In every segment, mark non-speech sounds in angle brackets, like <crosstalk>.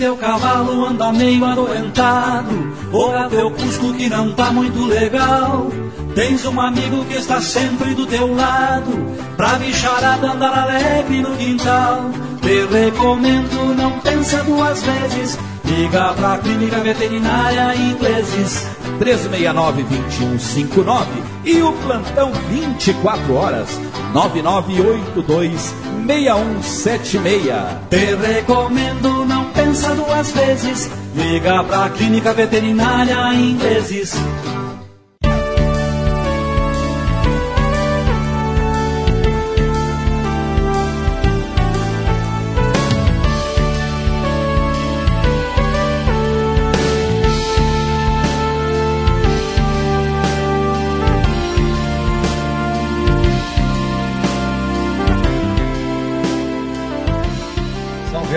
Teu cavalo anda meio adoentado, é teu cusco que não tá muito legal, tens um amigo que está sempre do teu lado, pra bicharada andar alegre no quintal. Te recomendo, não pensa duas vezes, liga pra clínica veterinária ingleses. 369-2159 e o plantão 24 horas 9982-6176. Te recomendo, não pensa duas vezes, liga pra clínica veterinária ingleses.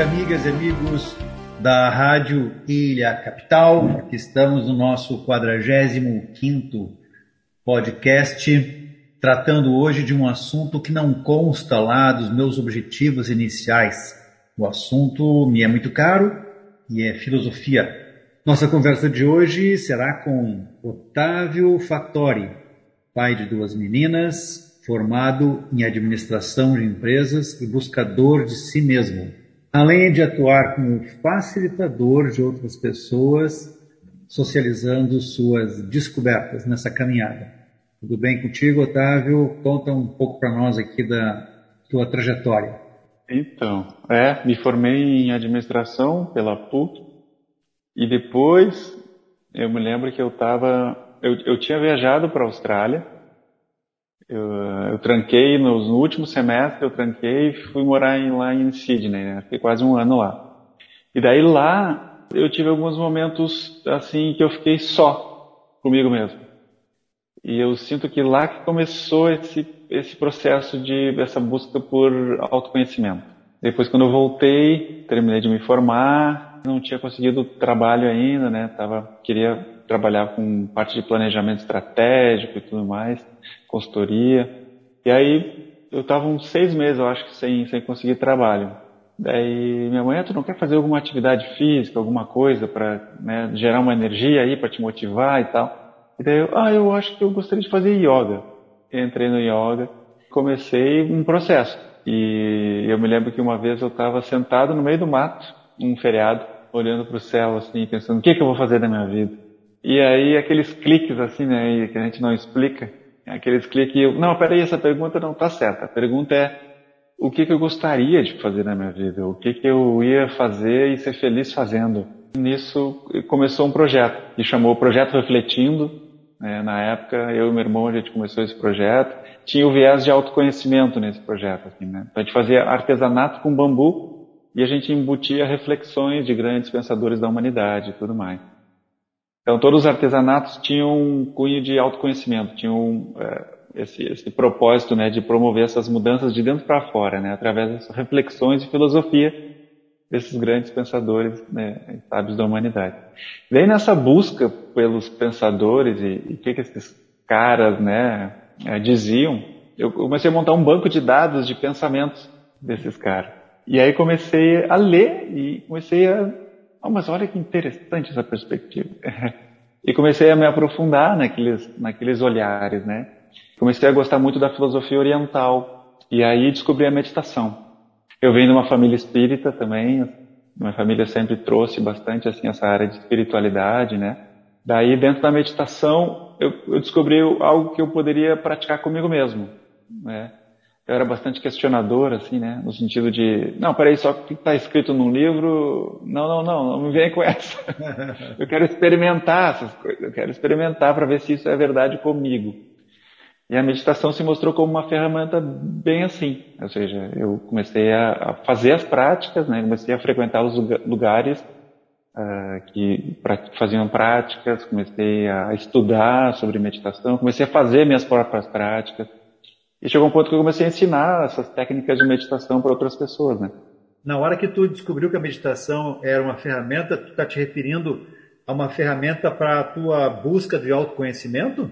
Amigas e amigos da Rádio Ilha Capital. Estamos no nosso 45º podcast, tratando hoje de um assunto que não consta lá dos meus objetivos iniciais. O assunto me é muito caro e é filosofia. Nossa conversa de hoje será com Otávio Fattori, pai de duas meninas, formado em administração de empresas e buscador de si mesmo além de atuar como facilitador de outras pessoas, socializando suas descobertas nessa caminhada. Tudo bem contigo, Otávio? Conta um pouco para nós aqui da tua trajetória. Então, é, me formei em administração pela PUC e depois eu me lembro que eu estava, eu, eu tinha viajado para a Austrália eu, eu tranquei no, no, último semestre, eu tranquei e fui morar em, lá em Sydney, né? Fiquei quase um ano lá. E daí lá eu tive alguns momentos assim que eu fiquei só comigo mesmo. E eu sinto que lá que começou esse esse processo de essa busca por autoconhecimento. Depois quando eu voltei, terminei de me formar, não tinha conseguido trabalho ainda, né? Tava queria trabalhar com parte de planejamento estratégico e tudo mais consultoria. E aí eu estava uns seis meses, eu acho que sem, sem conseguir trabalho. Daí minha mãe, ah, tu não quer fazer alguma atividade física, alguma coisa para né, gerar uma energia aí, para te motivar e tal? E daí eu, ah, eu acho que eu gostaria de fazer yoga. Entrei no yoga, comecei um processo. E eu me lembro que uma vez eu estava sentado no meio do mato, um feriado, olhando para o céu assim, pensando, o que, que eu vou fazer da minha vida? E aí aqueles cliques assim, né, que a gente não explica, Aqueles cliques, não, peraí, essa pergunta não está certa. A pergunta é, o que, que eu gostaria de fazer na minha vida? O que, que eu ia fazer e ser feliz fazendo? Nisso começou um projeto, que chamou Projeto Refletindo. Né? Na época, eu e meu irmão, a gente começou esse projeto. Tinha o viés de autoconhecimento nesse projeto. Assim, né? Então, a gente fazia artesanato com bambu e a gente embutia reflexões de grandes pensadores da humanidade e tudo mais. Então, todos os artesanatos tinham um cunho de autoconhecimento, tinham é, esse, esse, propósito né, de promover essas mudanças de dentro para fora, né, através dessas reflexões e filosofia. desses grandes pensadores, né, sábios da humanidade. E nessa busca pelos pensadores e o que, que esses caras, né, é, diziam, eu comecei a montar um banco de dados de pensamentos desses caras. E aí comecei a ler e comecei a, oh, mas olha que interessante essa perspectiva. <laughs> e comecei a me aprofundar naqueles, naqueles olhares, né? Comecei a gostar muito da filosofia oriental e aí descobri a meditação. Eu venho de uma família espírita também, minha família sempre trouxe bastante assim essa área de espiritualidade, né? Daí dentro da meditação eu, eu descobri algo que eu poderia praticar comigo mesmo, né? Eu era bastante questionador, assim, né? No sentido de, não, peraí, só que está escrito num livro, não, não, não, não me vem com essa. <laughs> eu quero experimentar essas coisas, eu quero experimentar para ver se isso é verdade comigo. E a meditação se mostrou como uma ferramenta bem assim. Ou seja, eu comecei a, fazer as práticas, né? comecei a frequentar os lugares uh, que faziam práticas, comecei a estudar sobre meditação, comecei a fazer minhas próprias práticas. E chegou um ponto que eu comecei a ensinar essas técnicas de meditação para outras pessoas. Né? Na hora que tu descobriu que a meditação era uma ferramenta, tu está te referindo a uma ferramenta para a tua busca de autoconhecimento?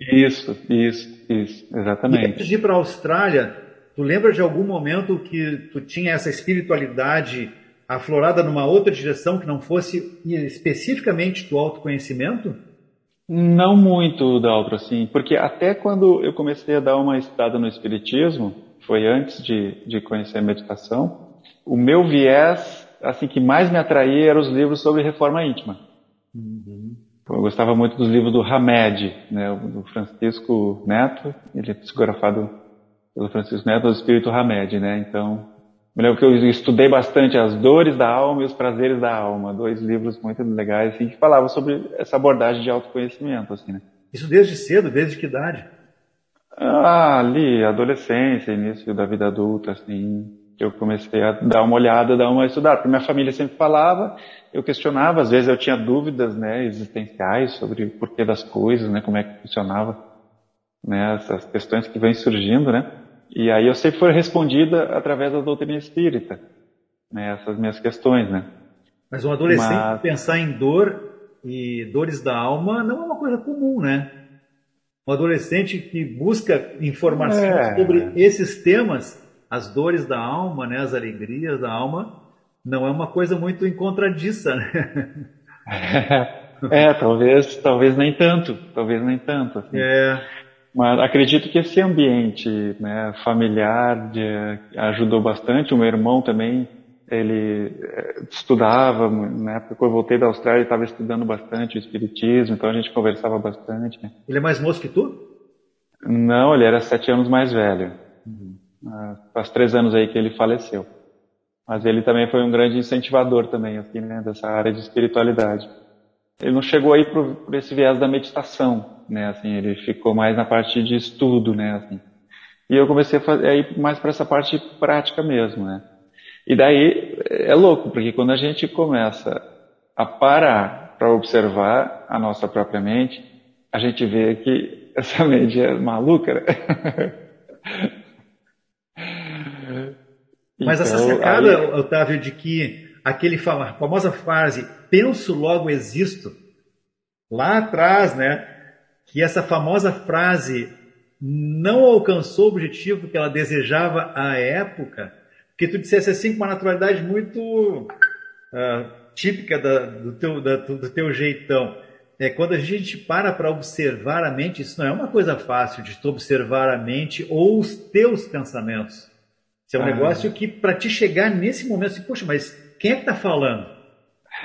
Isso, isso, isso, exatamente. E antes de ir para a Austrália, tu lembra de algum momento que tu tinha essa espiritualidade aflorada numa outra direção que não fosse especificamente do autoconhecimento? Não muito, Daltro, assim, porque até quando eu comecei a dar uma estudada no Espiritismo, foi antes de, de conhecer a meditação, o meu viés, assim, que mais me atraía eram os livros sobre reforma íntima. Uhum. Eu gostava muito dos livros do Hamed, né, do Francisco Neto, ele é psicografado pelo Francisco Neto, do Espírito Hamed, né, então, me lembro que eu estudei bastante As Dores da Alma e Os Prazeres da Alma, dois livros muito legais, assim, que falavam sobre essa abordagem de autoconhecimento, assim, né. Isso desde cedo, desde que idade? Ah, ali, adolescência, início da vida adulta, assim, eu comecei a dar uma olhada, dar uma estudada, porque minha família sempre falava, eu questionava, às vezes eu tinha dúvidas, né, existenciais sobre o porquê das coisas, né, como é que funcionava, né, essas questões que vêm surgindo, né, e aí eu sempre fui respondida através da doutrina espírita, né, essas minhas questões, né. Mas um adolescente Mas... pensar em dor e dores da alma não é uma coisa comum, né? Um adolescente que busca informações é... sobre esses temas, as dores da alma, né, as alegrias da alma, não é uma coisa muito encontradiça, né? É, <laughs> é, talvez, talvez nem tanto, talvez nem tanto. Assim. É. Mas acredito que esse ambiente né, familiar de, ajudou bastante. O meu irmão também, ele eh, estudava, na época que eu voltei da Austrália, ele estava estudando bastante o espiritismo, então a gente conversava bastante. Né? Ele é mais moço que tu? Não, ele era sete anos mais velho. Uhum. Faz três anos aí que ele faleceu. Mas ele também foi um grande incentivador também, assim, né, dessa área de espiritualidade. Ele não chegou aí por esse viés da meditação, né, assim, ele ficou mais na parte de estudo, né, assim. E eu comecei a, fazer, a ir mais para essa parte prática mesmo, né. E daí é louco, porque quando a gente começa a parar para observar a nossa própria mente, a gente vê que <laughs> essa mente é maluca, né? <laughs> Mas então, essa sacada, aí... Otávio, de que aquele famosa frase penso logo existo, lá atrás, né, que essa famosa frase não alcançou o objetivo que ela desejava à época, porque tu dissesse assim com uma naturalidade muito uh, típica da, do, teu, da, do teu jeitão. É, quando a gente para para observar a mente, isso não é uma coisa fácil de tu observar a mente ou os teus pensamentos. Isso é um ah. negócio que, para te chegar nesse momento, assim, poxa, mas quem é que está falando?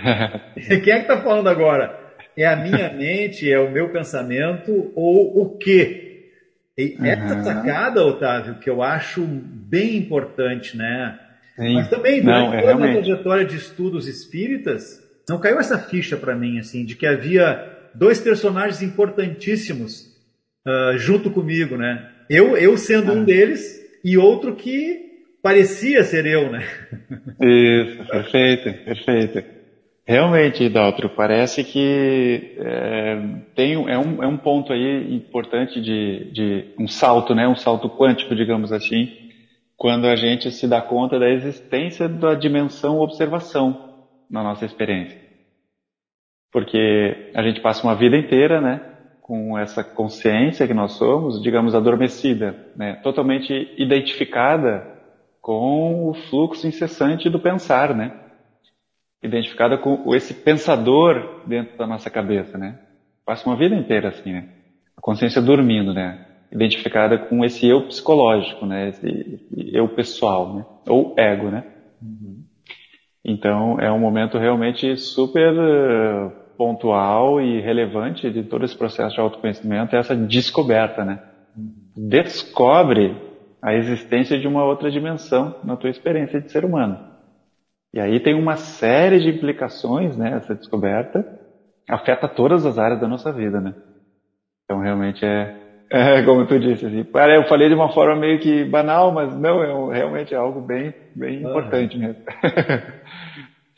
<laughs> <laughs> quem é que está falando agora? É a minha <laughs> mente, é o meu pensamento ou o quê? E uhum. essa sacada, Otávio, que eu acho bem importante, né? Sim. Mas também, durante não, é toda a trajetória de estudos espíritas, não caiu essa ficha para mim, assim, de que havia dois personagens importantíssimos uh, junto comigo, né? Eu, eu sendo ah. um deles e outro que parecia ser eu, né? Isso, perfeito, perfeito. Realmente, Daltro, parece que é, tem, é, um, é um ponto aí importante de, de um salto, né? Um salto quântico, digamos assim, quando a gente se dá conta da existência da dimensão observação na nossa experiência. Porque a gente passa uma vida inteira, né, com essa consciência que nós somos, digamos, adormecida, né, totalmente identificada com o fluxo incessante do pensar, né, identificada com esse pensador dentro da nossa cabeça, né, passa uma vida inteira assim, né, a consciência dormindo, né, identificada com esse eu psicológico, né? Esse eu pessoal, né? Ou ego, né? Uhum. Então é um momento realmente super uh, pontual e relevante de todo esse processo de autoconhecimento, essa descoberta, né? Uhum. Descobre a existência de uma outra dimensão na tua experiência de ser humano. E aí tem uma série de implicações, né? Essa descoberta afeta todas as áreas da nossa vida, né? Então realmente é é, <laughs> como tu disse, assim, eu falei de uma forma meio que banal, mas não, é realmente é algo bem, bem ah. importante mesmo. <laughs>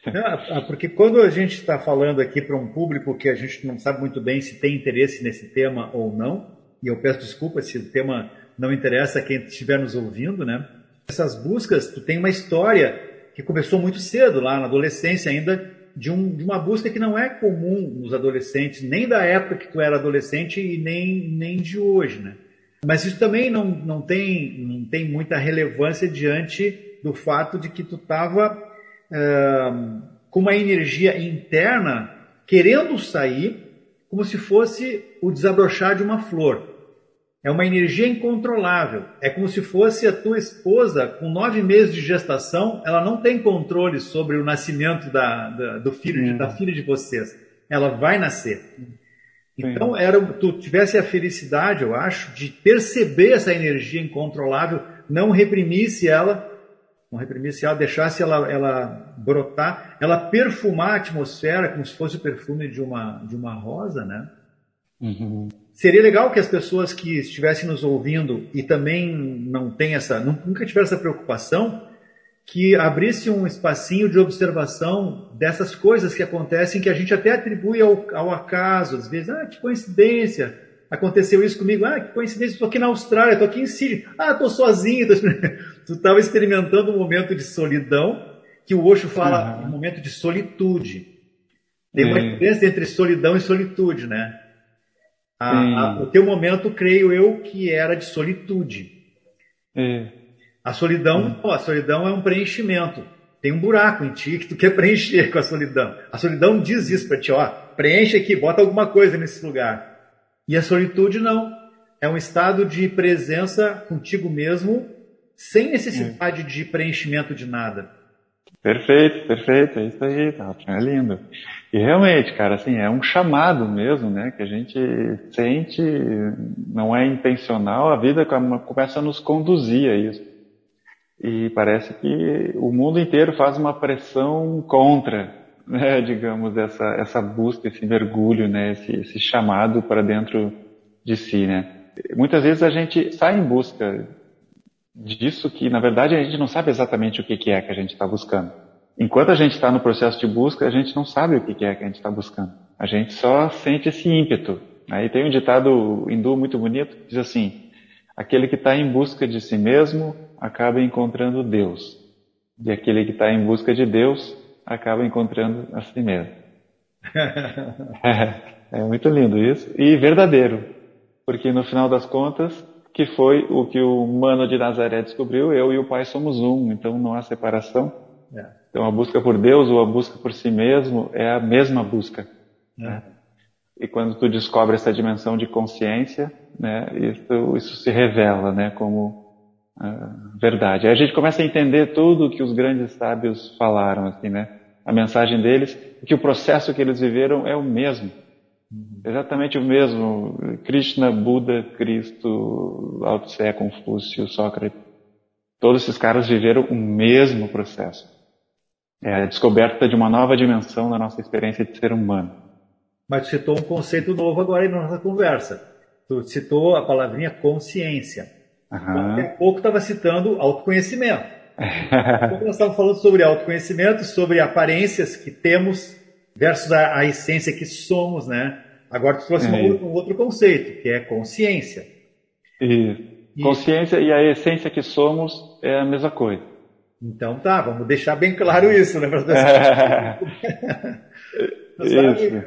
Não, porque quando a gente está falando aqui para um público que a gente não sabe muito bem se tem interesse nesse tema ou não, e eu peço desculpa se o tema não interessa a quem estiver nos ouvindo, né? Essas buscas, tu tem uma história que começou muito cedo, lá na adolescência ainda, de, um, de uma busca que não é comum nos adolescentes, nem da época que tu era adolescente e nem, nem de hoje, né? Mas isso também não, não, tem, não tem muita relevância diante do fato de que tu estava uh, com uma energia interna querendo sair como se fosse o desabrochar de uma flor. É uma energia incontrolável. É como se fosse a tua esposa com nove meses de gestação, ela não tem controle sobre o nascimento da, da do filho, da filha de vocês. Ela vai nascer. Então, era, tu tivesse a felicidade, eu acho, de perceber essa energia incontrolável, não reprimisse ela, não reprimisse ela, deixasse ela, ela brotar, ela perfumar a atmosfera como se fosse o perfume de uma, de uma rosa, né? Uhum. Seria legal que as pessoas que estivessem nos ouvindo e também não tem essa, nunca tiveram essa preocupação, que abrisse um espacinho de observação dessas coisas que acontecem que a gente até atribui ao, ao acaso, às vezes, ah, que coincidência, aconteceu isso comigo, ah, que coincidência, estou aqui na Austrália, estou aqui em Sydney, ah, estou sozinho, tô... <laughs> tu estava experimentando um momento de solidão, que o Osho fala uhum. um momento de solitude. Tem uma diferença entre solidão e solitude, né? A, a, o teu momento, creio eu, que era de solitude. É. A solidão, a solidão é um preenchimento. Tem um buraco em ti que tu quer <laughs> preencher com a solidão. A solidão diz isso para ti, ó, preenche aqui, bota alguma coisa nesse lugar. E a solitude não. É um estado de presença contigo mesmo, sem necessidade é. de preenchimento de nada. Perfeito, perfeito, é isso aí, tá, é lindo. E realmente, cara, assim, é um chamado mesmo, né, que a gente sente, não é intencional, a vida começa a nos conduzir a isso. E parece que o mundo inteiro faz uma pressão contra, <laughs> né, digamos, essa, essa busca, esse mergulho, né, esse, esse chamado para dentro de si, né. Muitas vezes a gente sai em busca disso que, na verdade, a gente não sabe exatamente o que é que a gente está buscando. Enquanto a gente está no processo de busca, a gente não sabe o que é que a gente está buscando. A gente só sente esse ímpeto. Aí tem um ditado hindu muito bonito que diz assim: aquele que está em busca de si mesmo acaba encontrando Deus, e aquele que está em busca de Deus acaba encontrando a si mesmo. <laughs> é, é muito lindo isso e verdadeiro, porque no final das contas que foi o que o Mano de Nazaré descobriu, eu e o Pai somos um, então não há separação. É. Então a busca por Deus ou a busca por si mesmo é a mesma busca. É. Né? E quando tu descobre essa dimensão de consciência, né, isso, isso se revela né, como uh, verdade. Aí a gente começa a entender tudo o que os grandes sábios falaram, assim, né? A mensagem deles, que o processo que eles viveram é o mesmo. Uhum. Exatamente o mesmo. Krishna, Buda, Cristo, Lao Tse, Confúcio, Sócrates. Todos esses caras viveram o mesmo processo. É a descoberta de uma nova dimensão da nossa experiência de ser humano. Mas tu citou um conceito novo agora na nossa conversa. Tu citou a palavrinha consciência. Uhum. A pouco estava citando autoconhecimento. Daqui nós estávamos falando sobre autoconhecimento, sobre aparências que temos versus a, a essência que somos, né? Agora tu trouxe é. um, um, outro conceito, que é consciência. Consciência e a essência que somos é a mesma coisa. Então tá, vamos deixar bem claro isso, né? <laughs>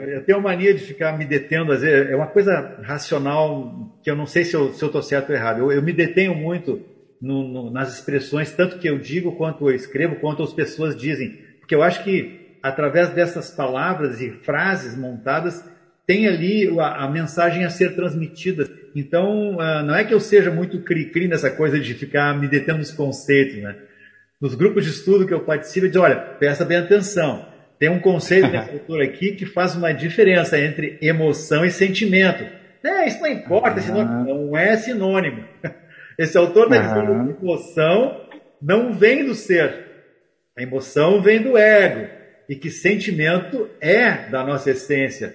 eu tenho mania de ficar me detendo, às vezes, é uma coisa racional que eu não sei se eu estou certo ou errado. Eu, eu me detenho muito no, no, nas expressões, tanto que eu digo, quanto eu escrevo, quanto as pessoas dizem. Porque eu acho que através dessas palavras e frases montadas, tem ali a, a mensagem a ser transmitida. Então, uh, não é que eu seja muito cri-cri nessa coisa de ficar me detendo nos conceitos, né? Nos grupos de estudo que eu participo, digo, olha, presta bem atenção. Tem um conceito nessa autora <laughs> aqui que faz uma diferença entre emoção e sentimento. É, isso não importa, uhum. não é sinônimo. <laughs> Esse autor está dizendo que emoção não vem do ser. A emoção vem do ego. E que sentimento é da nossa essência.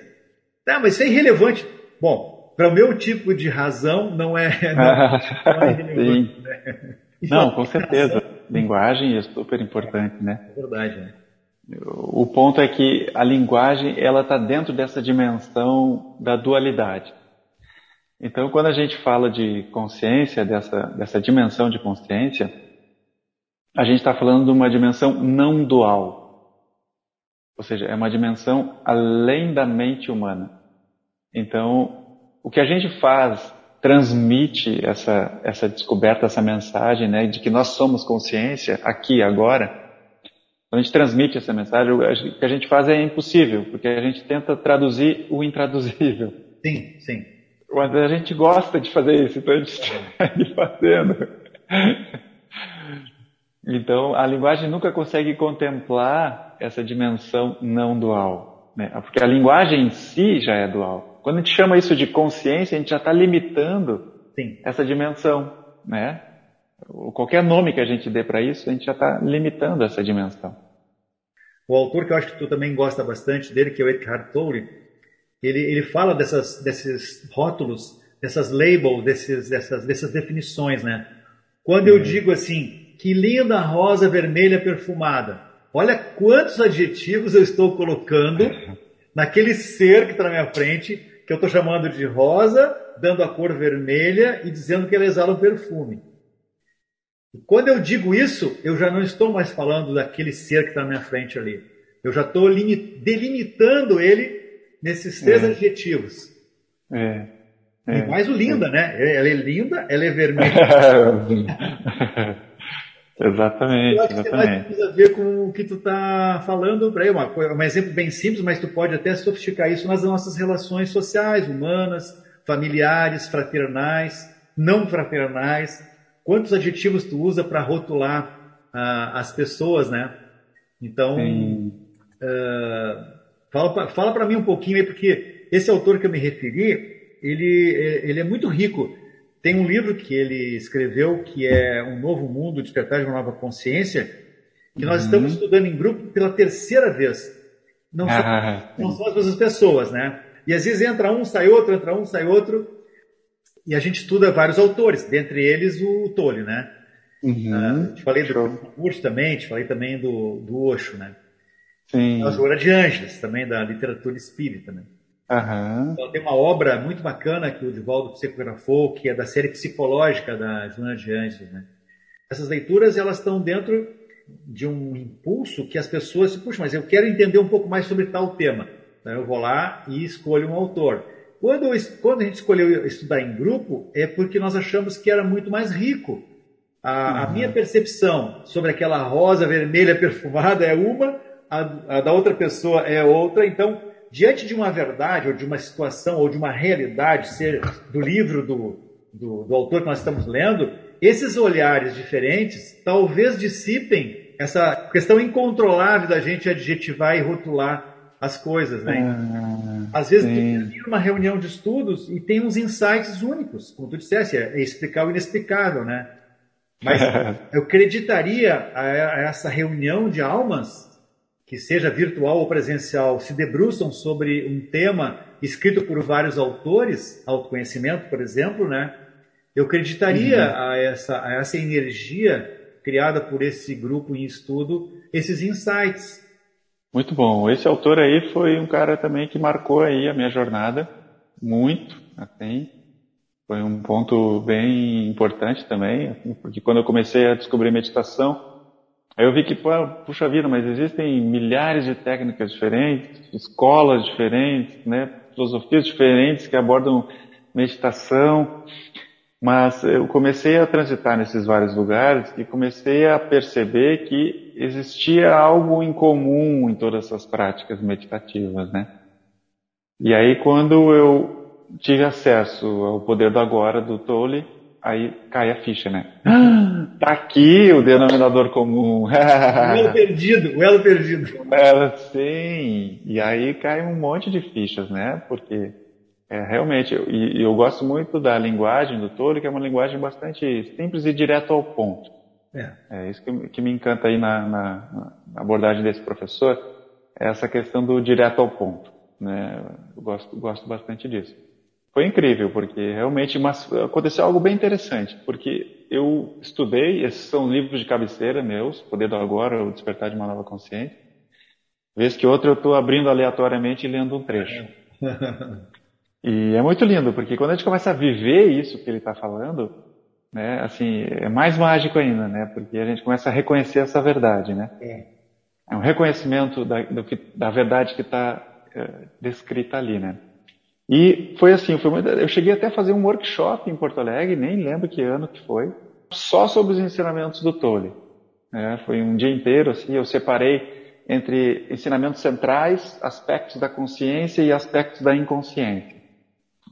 Tá, mas isso é irrelevante. Bom, para o meu tipo de razão, não é, não, <laughs> não é relevante. Né? Não, com certeza. Linguagem é super importante, né? É verdade, né? O ponto é que a linguagem ela está dentro dessa dimensão da dualidade. Então, quando a gente fala de consciência, dessa, dessa dimensão de consciência, a gente está falando de uma dimensão não dual. Ou seja, é uma dimensão além da mente humana. Então, o que a gente faz transmite essa, essa descoberta, essa mensagem né, de que nós somos consciência aqui agora. Quando a gente transmite essa mensagem, o que a gente faz é impossível, porque a gente tenta traduzir o intraduzível. Sim, sim. Mas a gente gosta de fazer isso, então a gente segue fazendo. Então, a linguagem nunca consegue contemplar essa dimensão não dual, né? porque a linguagem em si já é dual. Quando a gente chama isso de consciência, a gente já está limitando Sim. essa dimensão, né? Qualquer nome que a gente dê para isso, a gente já está limitando essa dimensão. O autor que eu acho que tu também gosta bastante dele, que é o Eckhart Tolle, ele, ele fala dessas, desses rótulos, dessas labels, desses, dessas, dessas definições, né? Quando eu uhum. digo assim, que linda rosa vermelha perfumada, olha quantos adjetivos eu estou colocando <laughs> naquele ser que está na minha frente, que eu estou chamando de rosa, dando a cor vermelha e dizendo que ela exala um perfume. quando eu digo isso, eu já não estou mais falando daquele ser que está na minha frente ali. Eu já estou delimitando ele nesses três é. adjetivos. É. é. E mais o linda, é. né? Ela é linda, ela é vermelha. <laughs> <laughs> exatamente, eu acho exatamente. Que a ver com o que tu está falando para uma, um exemplo bem simples, mas tu pode até sofisticar isso nas nossas relações sociais, humanas, familiares, fraternais, não fraternais. Quantos adjetivos tu usa para rotular uh, as pessoas, né? Então, uh, Fala, fala para mim um pouquinho aí, porque esse autor que eu me referi, ele, é, ele é muito rico. Tem um livro que ele escreveu que é Um Novo Mundo, Despertar de uma Nova Consciência, que nós uhum. estamos estudando em grupo pela terceira vez. Não, ah, são, não são as mesmas pessoas, né? E às vezes entra um, sai outro, entra um, sai outro. E a gente estuda vários autores, dentre eles o Tolle, né? Uhum. Uh, te falei do Curso também, te falei também do, do Osho, né? Sim. A Joana de Ângeles, também da literatura espírita. Né? Uhum. Então, tem uma obra muito bacana que o Divaldo psicografou, que é da série psicológica da Joana de Ângeles. Né? Essas leituras elas estão dentro de um impulso que as pessoas, puxa, mas eu quero entender um pouco mais sobre tal tema. Então eu vou lá e escolho um autor. Quando, eu, quando a gente escolheu estudar em grupo, é porque nós achamos que era muito mais rico. A, uhum. a minha percepção sobre aquela rosa vermelha perfumada é uma, a, a da outra pessoa é outra. Então, diante de uma verdade, ou de uma situação, ou de uma realidade, ser do livro do, do, do autor que nós estamos lendo, esses olhares diferentes talvez dissipem essa questão incontrolável da gente adjetivar e rotular as coisas, né? Ah, Às vezes sim. tu tem uma reunião de estudos e tem uns insights únicos, como tu disseste, é explicar o inexplicável, né? Mas <laughs> eu acreditaria a essa reunião de almas que seja virtual ou presencial, se debruçam sobre um tema escrito por vários autores, autoconhecimento, por exemplo, né? Eu acreditaria uhum. a, essa, a essa energia criada por esse grupo em estudo, esses insights. Muito bom. Esse autor aí foi um cara também que marcou aí a minha jornada muito, assim, Foi um ponto bem importante também, assim, porque quando eu comecei a descobrir meditação, aí eu vi que, puxa vida, mas existem milhares de técnicas diferentes, escolas diferentes, né, filosofias diferentes que abordam meditação, mas eu comecei a transitar nesses vários lugares e comecei a perceber que existia algo em comum em todas essas práticas meditativas, né? E aí quando eu tive acesso ao poder do agora do Tolle, aí cai a ficha, né? <gasps> Tá aqui o denominador comum. o <laughs> elo perdido, o elo perdido. Ela, sim. E aí cai um monte de fichas, né? Porque é, realmente, e eu, eu gosto muito da linguagem do Tolle, que é uma linguagem bastante simples e direto ao ponto. É, é isso que, que me encanta aí na, na, na abordagem desse professor, é essa questão do direto ao ponto. Né? Eu gosto, gosto bastante disso. Foi incrível, porque realmente mas aconteceu algo bem interessante, porque eu estudei, esses são livros de cabeceira meus, Poder do Agora, O Despertar de uma Nova Consciência. Vez que outra eu estou abrindo aleatoriamente e lendo um trecho. <laughs> e é muito lindo, porque quando a gente começa a viver isso que ele está falando, né, assim, é mais mágico ainda, né, porque a gente começa a reconhecer essa verdade, né. É, é um reconhecimento da, do, da verdade que está é, descrita ali, né. E foi assim, foi eu cheguei até a fazer um workshop em Porto Alegre, nem lembro que ano que foi, só sobre os ensinamentos do Tolle. É, foi um dia inteiro, assim, eu separei entre ensinamentos centrais, aspectos da consciência e aspectos da inconsciência.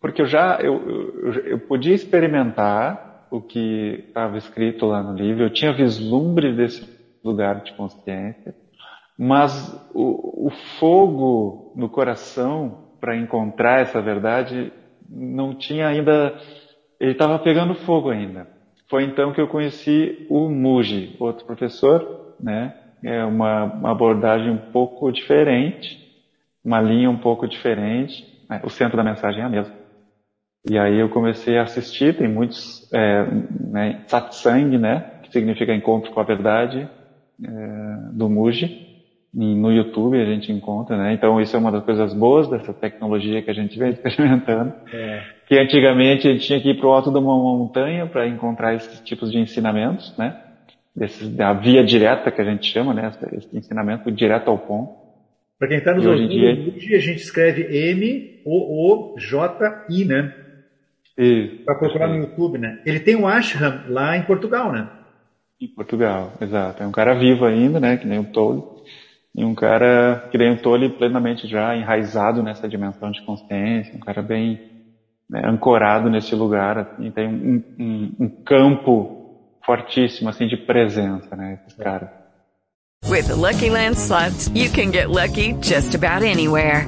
Porque eu já, eu, eu, eu podia experimentar o que estava escrito lá no livro, eu tinha vislumbre desse lugar de consciência, mas o, o fogo no coração para encontrar essa verdade não tinha ainda, ele estava pegando fogo ainda. Foi então que eu conheci o Muji, outro professor, né? É uma, uma abordagem um pouco diferente, uma linha um pouco diferente. Né? O centro da mensagem é a mesma. E aí eu comecei a assistir, tem muitos é, né, satsang, né? Que significa encontro com a verdade, é, do Muji no YouTube a gente encontra, né? Então isso é uma das coisas boas dessa tecnologia que a gente vem <laughs> experimentando. É. Que antigamente a gente tinha que ir para o alto de uma montanha para encontrar esses tipos de ensinamentos, né? Desses, da via direta que a gente chama, né? Esse ensinamento direto ao ponto. Para quem está nos ouvindo, dia... a gente escreve M-O-O-J-I, né? Para procurar no YouTube, né? Ele tem um ashram lá em Portugal, né? Em Portugal, exato. É um cara vivo ainda, né? Que nem o Tolle. E um cara que nem Tolle plenamente já enraizado nessa dimensão de consciência, um cara bem né, ancorado nesse lugar, assim, tem um, um, um, campo fortíssimo assim de presença, né, esse cara. With the Lucky Land slots, you can get lucky just about anywhere.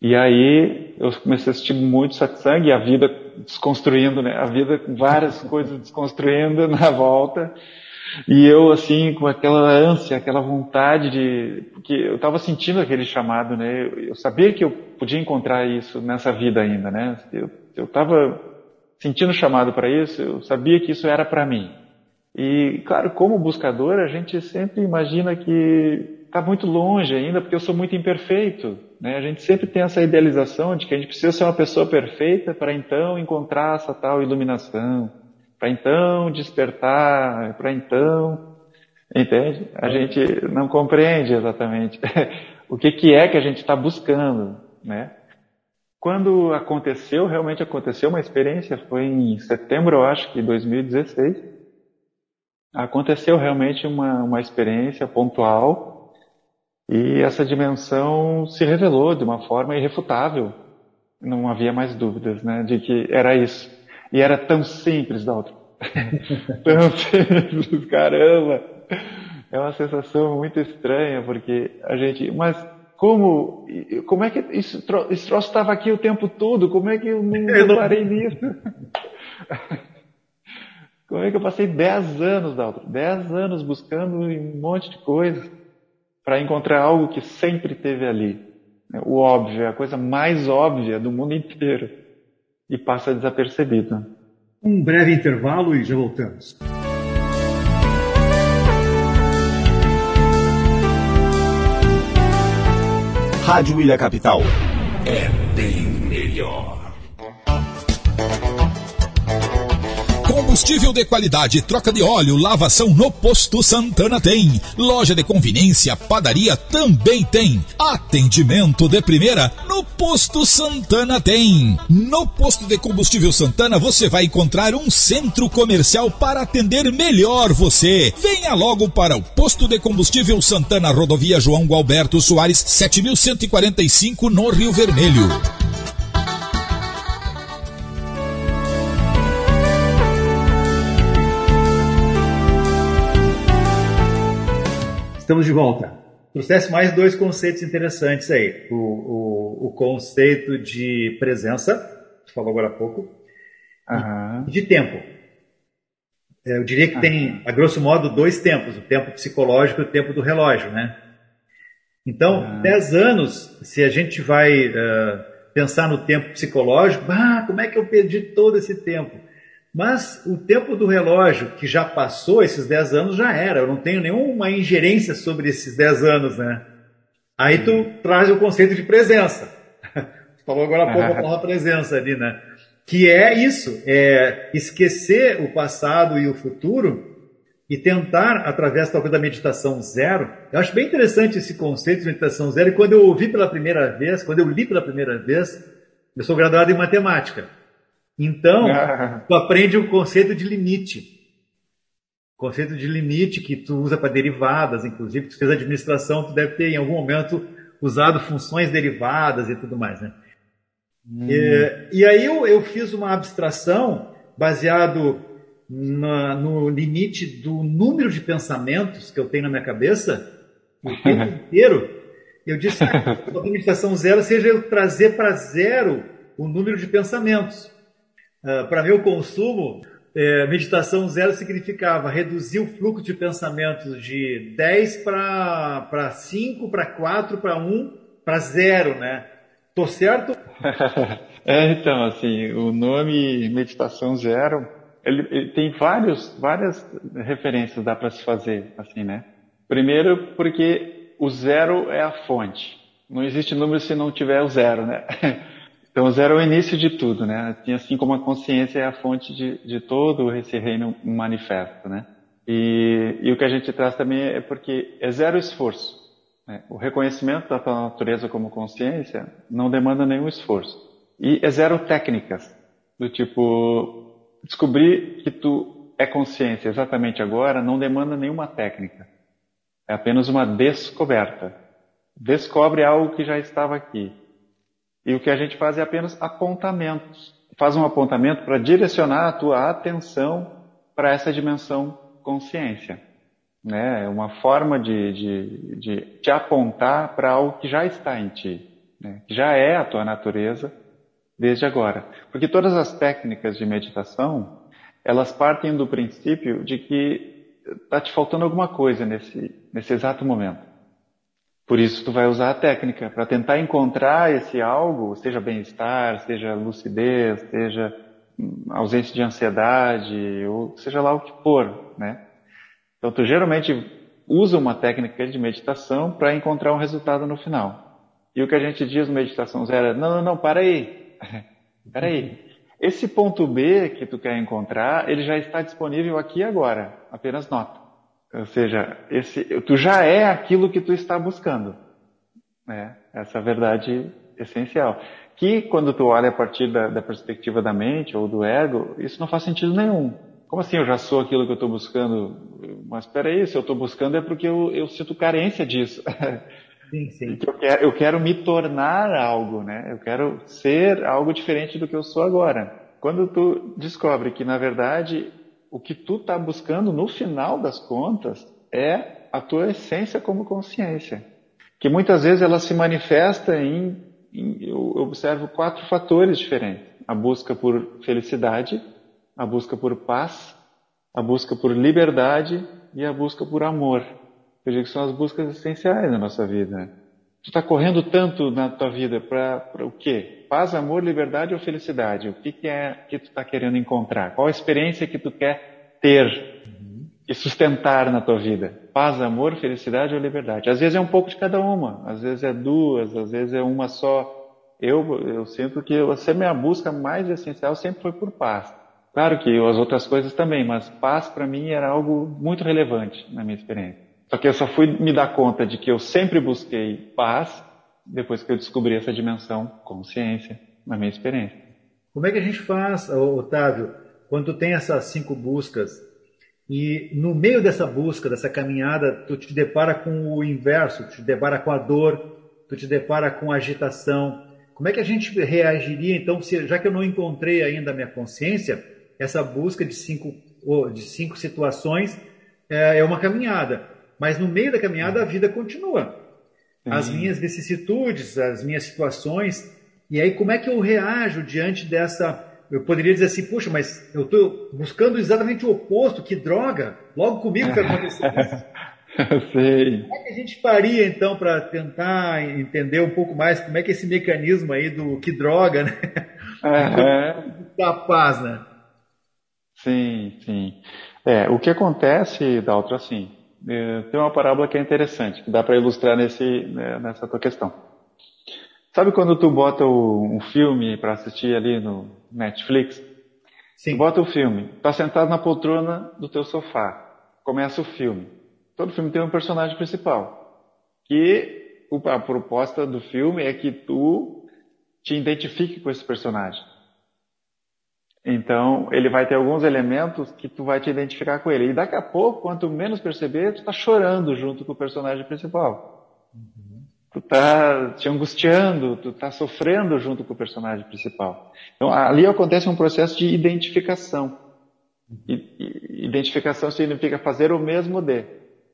E aí eu comecei a assistir muito satsang e a vida desconstruindo, né? A vida, várias <laughs> coisas desconstruindo na volta. E eu, assim, com aquela ânsia, aquela vontade de. Porque eu estava sentindo aquele chamado, né? Eu sabia que eu podia encontrar isso nessa vida ainda, né? Eu estava sentindo chamado para isso, eu sabia que isso era para mim. E, claro, como buscador, a gente sempre imagina que está muito longe ainda, porque eu sou muito imperfeito. Né? A gente sempre tem essa idealização de que a gente precisa ser uma pessoa perfeita para então encontrar essa tal iluminação para então despertar, para então, entende? A gente não compreende exatamente <laughs> o que, que é que a gente está buscando, né? Quando aconteceu, realmente aconteceu uma experiência, foi em setembro, eu acho que 2016. Aconteceu realmente uma, uma experiência pontual e essa dimensão se revelou de uma forma irrefutável. Não havia mais dúvidas, né, de que era isso. E era tão simples, Dalton. <laughs> tão simples, caramba. É uma sensação muito estranha, porque a gente, mas como, como é que isso, esse troço estava aqui o tempo todo? Como é que eu não <laughs> reparei nisso? <laughs> Como é que eu passei 10 anos, Dalton? 10 anos buscando um monte de coisa para encontrar algo que sempre teve ali. O óbvio, é a coisa mais óbvia do mundo inteiro. E passa desapercebido. Um breve intervalo e já voltamos. Rádio Ilha Capital. É bem melhor. Combustível de qualidade, troca de óleo, lavação no Posto Santana tem. Loja de conveniência, padaria também tem. Atendimento de primeira no Posto Santana tem. No Posto de Combustível Santana você vai encontrar um centro comercial para atender melhor você. Venha logo para o Posto de Combustível Santana, Rodovia João Gualberto Soares, 7145 no Rio Vermelho. Estamos de volta. Trouxesse mais dois conceitos interessantes aí. O, o, o conceito de presença, você falou agora há pouco, Aham. e de tempo. É, Eu diria que tem, a grosso modo, dois tempos: o tempo psicológico e o tempo do relógio, né? Então, 10 anos, se a gente vai eh, pensar no tempo psicológico, ah, como é que eu perdi todo esse tempo? Mas o tempo do relógio que já passou, esses 10 anos, já era. Eu não tenho nenhuma ingerência sobre esses 10 anos, né? Aí tu traz o conceito de presença. <laughs> Tu falou agora há pouco a <laughs> palavra presença ali, né? Que é isso, é esquecer o passado e o futuro e tentar, através talvez da meditação zero, eu acho bem interessante esse conceito de meditação zero, e quando eu ouvi pela primeira vez, quando eu li pela primeira vez, eu sou graduado em matemática. Então, <laughs> tu aprende o conceito de limite. Conceito de limite que tu usa para derivadas, inclusive, tu fez administração, tu deve ter em algum momento usado funções derivadas e tudo mais, né? E, e aí eu, eu fiz uma abstração baseado na- no limite do número de pensamentos que eu tenho na minha cabeça o tempo <laughs> inteiro. Eu disse que <laughs> a meditação zero seja eu trazer para zero o número de pensamentos. Para meu consumo, eh, meditação zero significava reduzir o fluxo de pensamentos de 10 para 5, para 4, para 1, para 0, né? Tô certo? <laughs> é, então, assim, o nome Meditação Zero, ele, ele tem vários, várias referências dá para se fazer, assim, né? Primeiro, porque o zero é a fonte. Não existe número se não tiver o zero, né? <laughs> Então, zero é o início de tudo, né? Assim, assim como a consciência é a fonte de, de todo esse reino manifesto, né? E, e o que a gente traz também é porque é zero esforço. né? O reconhecimento da tua natureza como consciência não demanda nenhum esforço. E é zero técnicas, do tipo, descobrir que tu é consciência exatamente agora não demanda nenhuma técnica. É apenas uma descoberta. Descobre algo que já estava aqui. E o que a gente faz é apenas apontamentos. Faz um apontamento para direcionar a tua atenção para essa dimensão consciência. Né? É uma forma de, de, de te apontar para algo que já está em ti, né? que já é a tua natureza desde agora. Porque todas as técnicas de meditação, elas partem do princípio de que está te faltando alguma coisa nesse, nesse exato momento. Por isso tu vai usar a técnica para tentar encontrar esse algo, seja bem-estar, seja lucidez, seja hum, ausência de ansiedade, ou seja lá o que for, né? Então tu geralmente usa uma técnica de meditação para encontrar um resultado no final. E o que a gente diz no meditação zero é, não, não, não, para aí. <laughs> para aí. Esse ponto B que tu quer encontrar, ele já está disponível aqui agora. Apenas nota. Ou seja, esse, tu já é aquilo que tu está buscando. Né? Essa é verdade essencial. Que quando tu olha a partir da, da perspectiva da mente ou do ego, isso não faz sentido nenhum. Como assim eu já sou aquilo que eu estou buscando? mas espera aí, se eu estou buscando é porque eu, eu sinto carência disso. <laughs> Sim, sim. Eu quero, eu quero me tornar algo, né? Eu quero ser algo diferente do que eu sou agora. Quando tu descobre que, na verdade, o que tu está buscando, no final das contas, é a tua essência como consciência. Que muitas vezes ela se manifesta em, em eu observo quatro fatores diferentes. A busca por felicidade, a busca por paz, a busca por liberdade e a busca por amor. Eu digo que são as buscas essenciais na nossa vida. Tu está correndo tanto na tua vida para o quê? Paz, amor, liberdade ou felicidade? O que, que é que tu está querendo encontrar? Qual a experiência que tu quer ter e sustentar na tua vida? Paz, amor, felicidade ou liberdade? Às vezes é um pouco de cada uma, às vezes é duas, às vezes é uma só. Eu, eu sinto que a minha busca mais essencial sempre foi por paz. Claro que as outras coisas também, mas paz para mim era algo muito relevante na minha experiência. Só que eu só fui me dar conta de que eu sempre busquei paz depois que eu descobri essa dimensão consciência na minha experiência. Como é que a gente faz, Otávio, quando tem essas cinco buscas e no meio dessa busca, dessa caminhada, tu te depara com o inverso, tu te depara com a dor, tu te depara com a agitação. Como é que a gente reagiria então, se, já que eu não encontrei ainda a minha consciência, essa busca de cinco, de cinco situações é, é uma caminhada. Mas no meio da caminhada a vida continua. As minhas vicissitudes, as minhas situações. E aí, como é que eu reajo diante dessa. Eu poderia dizer assim, puxa, mas eu estou buscando exatamente o oposto, que droga! Logo comigo que aconteceu isso. <laughs> Sei. Como é que a gente faria então para tentar entender um pouco mais como é que é esse mecanismo aí do que droga, né? Uhum. <laughs> da paz, né? Sim, sim. É, o que acontece, Daltro, assim, tem uma parábola que é interessante, que dá para ilustrar nesse, né, nessa tua questão. Sabe quando tu bota o, um filme para assistir ali no Netflix? Sim. Tu bota o filme, tá sentado na poltrona do teu sofá, começa o filme. Todo filme tem um personagem principal, que a proposta do filme é que tu te identifique com esse personagem. Então, ele vai ter alguns elementos que tu vai te identificar com ele. E daqui a pouco, quanto menos perceber, tu está chorando junto com o personagem principal. Uhum. Tu está te angustiando, tu está sofrendo junto com o personagem principal. Então, ali acontece um processo de identificação. E, identificação significa fazer o mesmo de.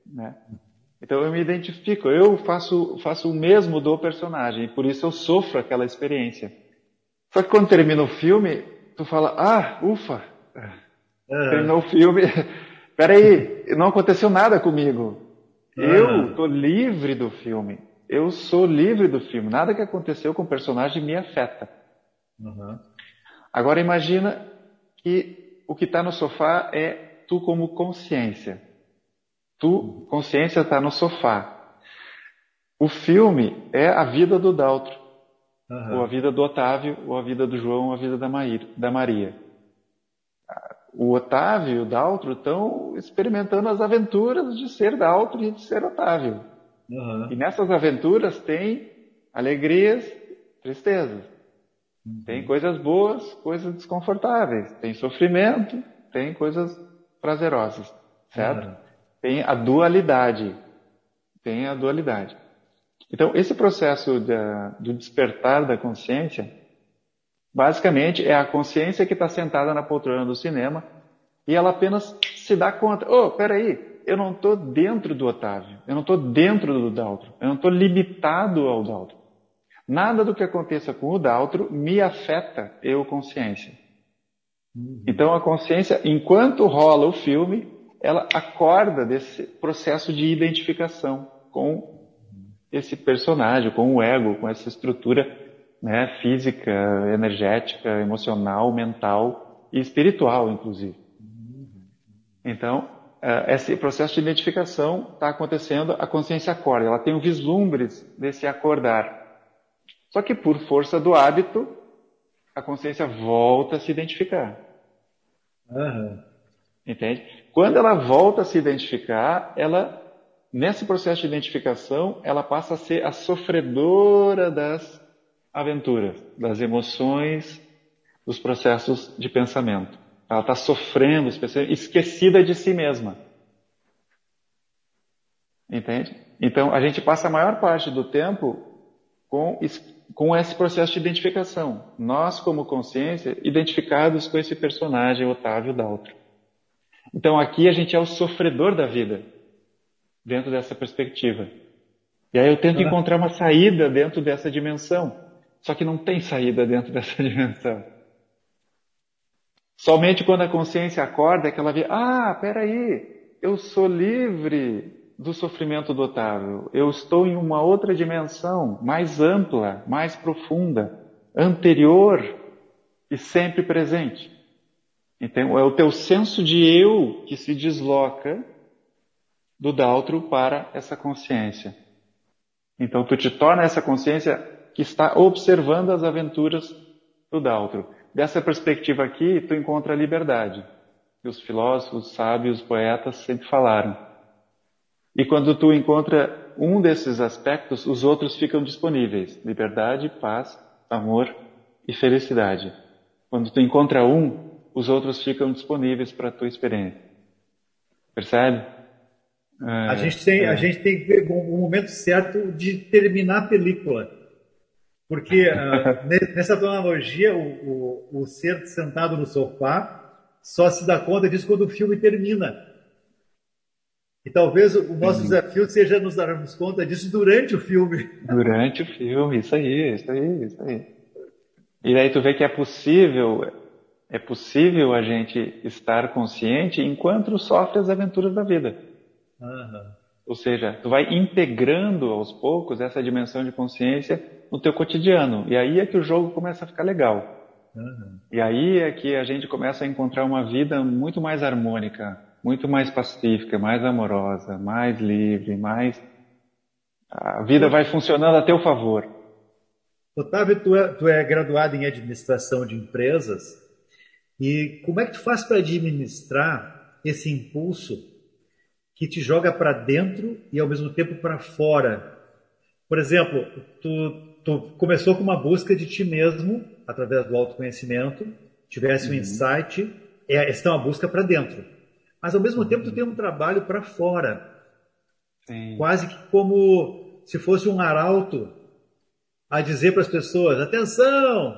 Né? Então, eu me identifico, eu faço, faço o mesmo do personagem, e por isso eu sofro aquela experiência. Só que quando termina o filme, tu fala, ah, ufa, uhum. terminou o filme, <laughs> peraí, não aconteceu nada comigo. Uhum. Eu estou livre do filme. Eu sou livre do filme. Nada que aconteceu com o personagem me afeta. Uhum. Agora imagina que o que está no sofá é tu como consciência. Tu, consciência, está no sofá. O filme é a vida do Daltro. Uhum. Ou a vida do Otávio, ou a vida do João, ou a vida da, Maíra, da Maria. O Otávio e o Daltro estão experimentando as aventuras de ser Daltro e de ser Otávio. Uhum. E nessas aventuras tem alegrias, tristezas. Uhum. Tem coisas boas, coisas desconfortáveis. Tem sofrimento, tem coisas prazerosas. Certo? Tem a dualidade. Tem a dualidade. Então, esse processo do despertar da consciência, basicamente é a consciência que está sentada na poltrona do cinema e ela apenas se dá conta: oh, peraí, eu não estou dentro do Otávio, eu não estou dentro do Daltro, eu não estou limitado ao Daltro. Nada do que aconteça com o Daltro me afeta, eu, consciência. Uhum. Então, a consciência, enquanto rola o filme, ela acorda desse processo de identificação com esse personagem, com o ego, com essa estrutura né, física, energética, emocional, mental e espiritual, inclusive. Então, é, esse processo de identificação está acontecendo, a consciência acorda, ela tem um vislumbres desse acordar. Só que por força do hábito, a consciência volta a se identificar. Uhum. Entende? Quando ela volta a se identificar, ela Nesse processo de identificação, ela passa a ser a sofredora das aventuras, das emoções, dos processos de pensamento. Ela está sofrendo, esquecida de si mesma. Entende? Então, a gente passa a maior parte do tempo com, com esse processo de identificação. Nós, como consciência, identificados com esse personagem, Otávio Daltro. Então, aqui a gente é o sofredor da vida, dentro dessa perspectiva. E aí eu tento encontrar uma saída dentro dessa dimensão. Só que não tem saída dentro <laughs> dessa dimensão. Somente quando a consciência acorda é que ela vê, ah, peraí, eu sou livre do sofrimento do Otávio. Eu estou em uma outra dimensão, mais ampla, mais profunda, anterior e sempre presente. Então, é o teu senso de eu que se desloca do Daltro para essa consciência. Então, tu te torna essa consciência que está observando as aventuras do Daltro. Dessa perspectiva aqui, tu encontra a liberdade. Os filósofos, sábios, poetas sempre falaram. E quando tu encontra um desses aspectos, os outros ficam disponíveis: liberdade, paz, amor e felicidade. Quando tu encontra um, os outros ficam disponíveis para a tua experiência. Percebe? É, a, gente tem, é. a gente tem que ver o momento certo de terminar a película. Porque <laughs> uh, nessa tua analogia, o, o, o ser sentado no sofá só se dá conta disso quando o filme termina. E talvez o nosso Sim. desafio seja nos darmos conta disso durante o filme. <laughs> Durante o filme, isso aí, isso aí, isso aí. E daí tu vê que é possível, é possível a gente estar consciente enquanto sofre as aventuras da vida. Uhum. Ou seja, tu vai integrando aos poucos essa dimensão de consciência no teu cotidiano. E aí é que o jogo começa a ficar legal. Uhum. E aí é que a gente começa a encontrar uma vida muito mais harmônica, muito mais pacífica, mais amorosa, mais livre, mais. A vida vai funcionando a teu favor. Otávio, tu é, tu é graduado em administração de empresas. E como é que tu faz para administrar esse impulso que te joga para dentro e ao mesmo tempo para fora? Por exemplo, tu, tu começou com uma busca de ti mesmo através do autoconhecimento, tivesse um uhum. insight, é, essa é uma busca para dentro mas ao mesmo tempo tu tem um trabalho para fora. Sim. Quase que como se fosse um arauto a dizer para as pessoas: atenção,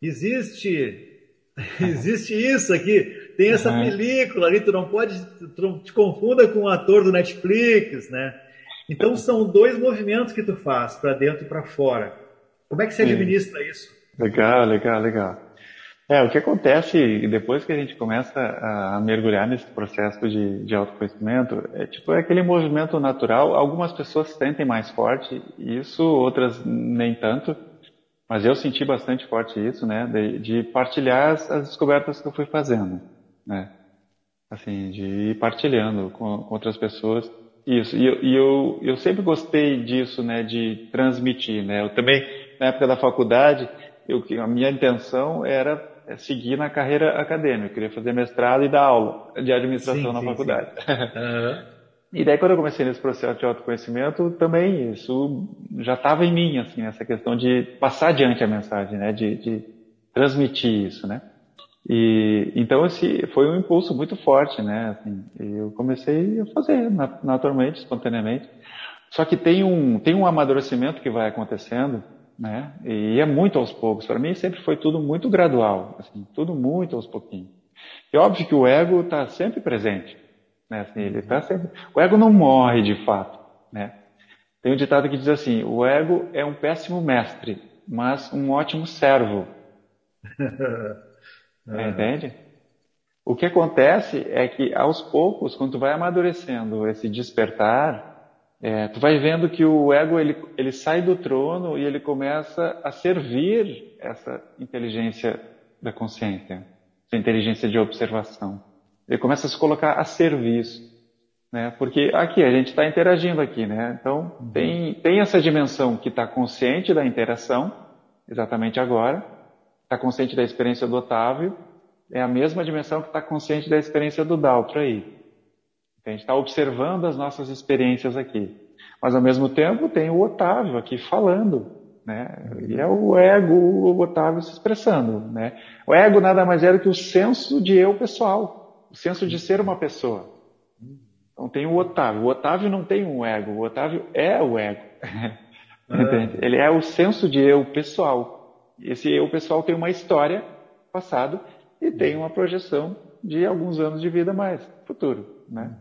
existe, <laughs> existe isso aqui, tem essa uhum. película ali, tu não pode, tu não te confunda com o um ator do Netflix, né? Então são dois movimentos que tu faz, para dentro e para fora. Como é que você administra isso? Legal, legal, legal. É, o que acontece depois que a gente começa a mergulhar nesse processo de, de autoconhecimento, é tipo é aquele movimento natural. Algumas pessoas sentem mais forte isso, outras nem tanto. Mas eu senti bastante forte isso, né, de, de partilhar as, as, descobertas que eu fui fazendo, né, assim, de ir partilhando com, com outras pessoas isso. E, eu, e eu, eu sempre gostei disso, né, de transmitir, né. Eu também na época da faculdade, eu, a minha intenção era é seguir na carreira acadêmica. Eu queria fazer mestrado e dar aula de administração sim, na sim, faculdade. Sim. Uhum. E daí quando eu comecei nesse processo de autoconhecimento, também isso já estava em mim, assim, essa questão de passar adiante a mensagem, né, de, de transmitir isso, né. E então esse foi um impulso muito forte, né, assim, eu comecei a fazer naturalmente, espontaneamente. Só que tem um tem um amadurecimento que vai acontecendo né? E é muito aos poucos. Para mim sempre foi tudo muito gradual, assim, tudo muito aos pouquinhos. E óbvio que o ego está sempre presente, né? Assim, ele tá sempre. O ego não morre de fato, né? Tem um ditado que diz assim: o ego é um péssimo mestre, mas um ótimo servo. <laughs> é, entende? O que acontece é que aos poucos, quando tu vai amadurecendo esse despertar, é, tu vai vendo que o ego ele, ele sai do trono e ele começa a servir essa inteligência da consciência, essa inteligência de observação. Ele começa a se colocar a serviço, né? Porque aqui a gente está interagindo aqui, né? Então uhum. tem tem essa dimensão que está consciente da interação, exatamente agora, está consciente da experiência do Otávio, é a mesma dimensão que está consciente da experiência do Daltro aí. A gente está observando as nossas experiências aqui. Mas ao mesmo tempo tem o Otávio aqui falando, né? E é o ego, o Otávio se expressando, né? O ego nada mais é do que o senso de eu pessoal, o senso de ser uma pessoa. Então tem o Otávio. O Otávio não tem um ego, o Otávio é o ego. <laughs> Entende? Ele é o senso de eu pessoal. Esse eu pessoal tem uma história passado e tem uma projeção de alguns anos de vida mais futuro, né?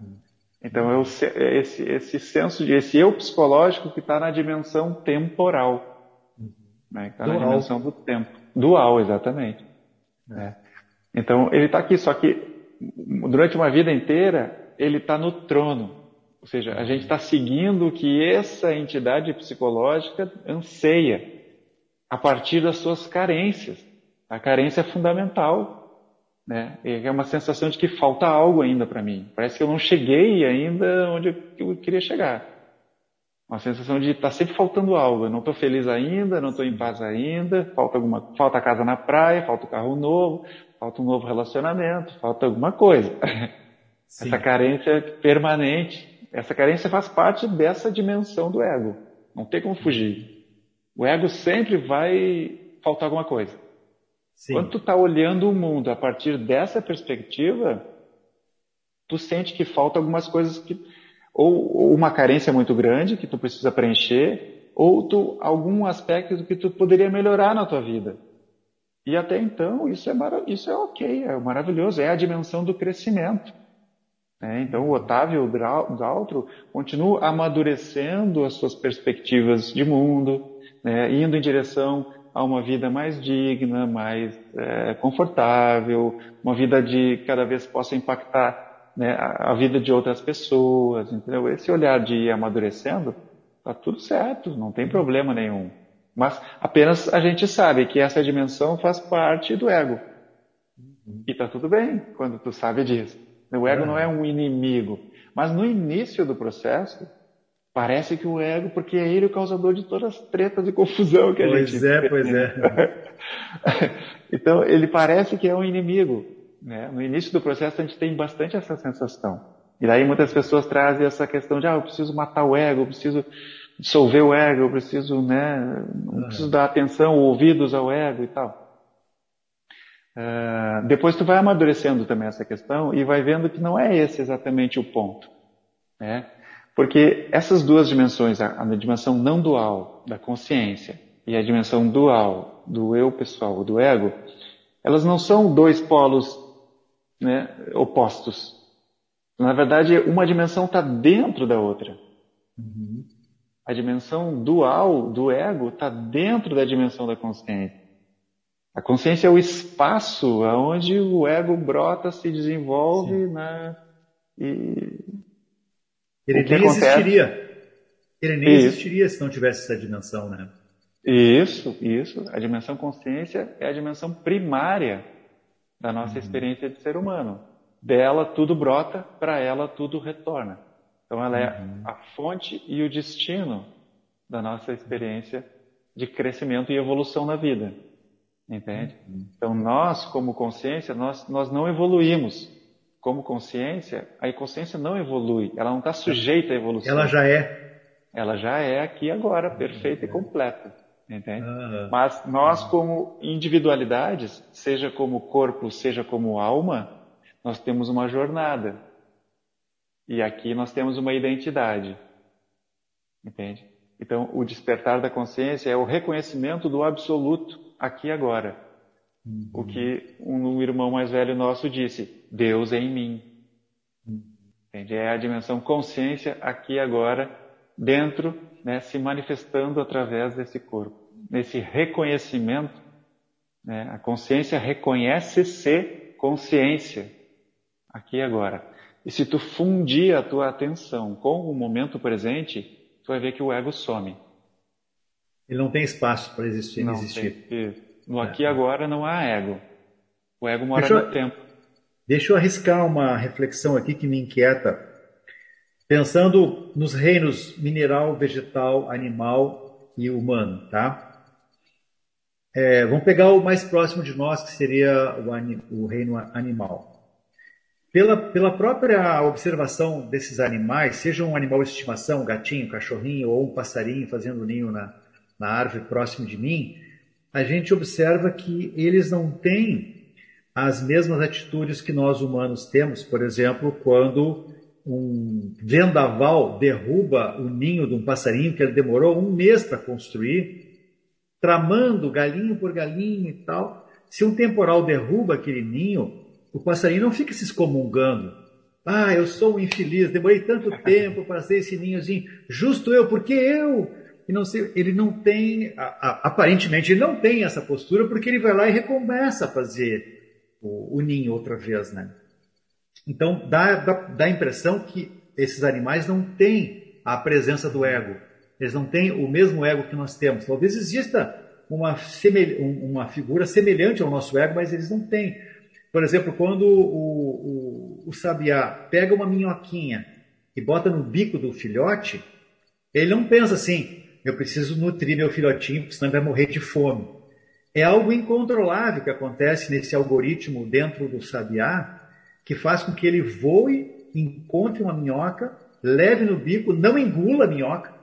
Então é o, esse, esse senso de esse eu psicológico que está na dimensão temporal, né? Está na dimensão do tempo, dual, exatamente. É. Então ele está aqui, só que durante uma vida inteira ele está no trono, ou seja, a gente está seguindo o que essa entidade psicológica anseia a partir das suas carências. A carência é fundamental, né? é uma sensação de que falta algo ainda para mim. Parece que eu não cheguei ainda onde eu queria chegar. Uma sensação de estar tá sempre faltando algo. Eu não estou feliz ainda, não estou em paz ainda, falta alguma, falta a casa na praia, falta o carro novo, falta um novo relacionamento, falta alguma coisa. Sim. Essa carência permanente essa carência faz parte dessa dimensão do ego. Não tem como fugir. O ego sempre vai faltar alguma coisa. Sim. Quando tu está olhando o mundo a partir dessa perspectiva, tu sente que falta algumas coisas que ou, ou uma carência muito grande que tu precisa preencher, ou tu, algum aspecto que tu poderia melhorar na tua vida. E até então isso é, isso é ok, é maravilhoso, é a dimensão do crescimento. É, então, o Otávio Daltro continua amadurecendo as suas perspectivas de mundo, né, indo em direção a uma vida mais digna, mais é, confortável, uma vida de cada vez possa impactar né, a, a, vida de outras pessoas, entendeu? Esse olhar de ir amadurecendo, tá tudo certo, não tem problema nenhum. Mas apenas a gente sabe que essa dimensão faz parte do ego. E tá tudo bem quando tu sabe disso. O ego não é um inimigo. Mas no início do processo, parece que o ego, porque é ele o causador de todas as tretas e confusão que a pois gente. Pois é, pois <laughs> é. então, ele parece que é um inimigo. Né? No início do processo, a gente tem bastante essa sensação. E daí muitas pessoas trazem essa questão de, ah, eu preciso matar o ego, eu preciso dissolver o ego, eu preciso, né, não preciso dar atenção, ouvidos ao ego e tal. Uh, depois tu vai amadurecendo também essa questão e vai vendo que não é esse exatamente o ponto. Né? Porque essas duas dimensões, a, a, dimensão não dual da consciência e a dimensão dual do eu pessoal, do ego, elas não são dois polos né, opostos. Na verdade, uma dimensão está dentro da outra. Uhum. A dimensão dual do ego está dentro da dimensão da consciência. A consciência é o espaço onde o ego brota, se desenvolve, né? E ele nem acontece... existiria. Ele nem isso. existiria se não tivesse essa dimensão, né? Isso, isso. A dimensão consciência é a dimensão primária da nossa uhum. experiência de ser humano. Dela tudo brota, para ela tudo retorna. Então ela é uhum. a fonte e o destino da nossa experiência de crescimento e evolução na vida. Entende? Então nós, como consciência, nós, nós não evoluímos. Como consciência, a consciência não evolui. Ela não está sujeita à evolução. Ela já é. Ela já é aqui agora, perfeita e completa. Entende? Mas nós, como individualidades, seja como corpo, seja como alma, nós temos uma jornada. E aqui nós temos uma identidade. Entende? Então, o despertar da consciência é o reconhecimento do absoluto aqui agora. Uhum. O que um irmão mais velho nosso disse: Deus é em mim. Entende? É a dimensão consciência aqui agora, dentro, né, se manifestando através desse corpo. Nesse reconhecimento, né, a consciência reconhece-se consciência aqui agora. E se tu fundir a tua atenção com o momento presente, tu vai ver que o ego some. Ele não tem espaço para existir não existir. Tem. No aqui e é. agora não há ego. O ego mora deixa no eu, tempo. Deixa eu arriscar uma reflexão aqui que me inquieta. Pensando nos reinos mineral, vegetal, animal e humano, tá? É, vamos pegar o mais próximo de nós, que seria o, o reino animal. Pela, pela própria observação desses animais, seja um animal de estimação, um gatinho, um cachorrinho ou um passarinho fazendo ninho na, na árvore próximo de mim, a gente observa que eles não têm as mesmas atitudes que nós humanos temos, por exemplo, quando um vendaval derruba o ninho de um passarinho que ele demorou um mês para construir, tramando galinho por galinho e tal. Se um temporal derruba aquele ninho, o passarinho não fica se excomungando. Ah, eu sou um infeliz, demorei tanto <laughs> tempo para fazer esse ninhozinho. Justo eu, porque eu? E não sei, ele não tem, aparentemente, ele não tem essa postura porque ele vai lá e recomeça a fazer o, o ninho outra vez, né? Então dá, dá, dá a impressão que esses animais não têm a presença do ego. Eles não têm o mesmo ego que nós temos. Talvez exista uma, uma figura semelhante ao nosso ego, mas eles não têm. Por exemplo, quando o, o, o sabiá pega uma minhoquinha e bota no bico do filhote, ele não pensa assim, eu preciso nutrir meu filhotinho, porque senão ele vai morrer de fome. É algo incontrolável que acontece nesse algoritmo dentro do sabiá, que faz com que ele voe, encontre uma minhoca, leve no bico, não engula a minhoca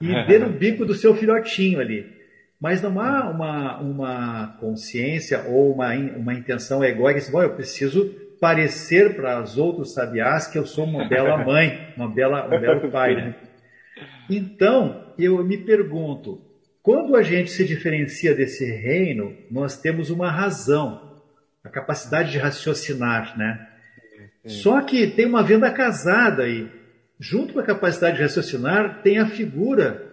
e <laughs> dê no bico do seu filhotinho ali. Mas não há uma, uma consciência ou uma, uma intenção egóica assim, eu preciso parecer para os outros sabiás que eu sou uma bela <laughs> mãe, uma bela, um belo pai. Né? Então, eu me pergunto, quando a gente se diferencia desse reino, nós temos uma razão, a capacidade de raciocinar, né? Só que tem uma venda casada aí. Junto com a capacidade de raciocinar, tem a figura,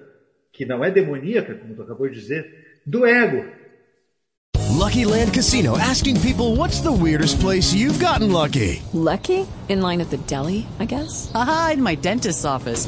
que não é demoníaca, como tu acabou de dizer, do ego. Lucky Land Casino asking people what's the weirdest place you've gotten lucky? Lucky? In line at the deli, I guess? Aha, in my dentist's office.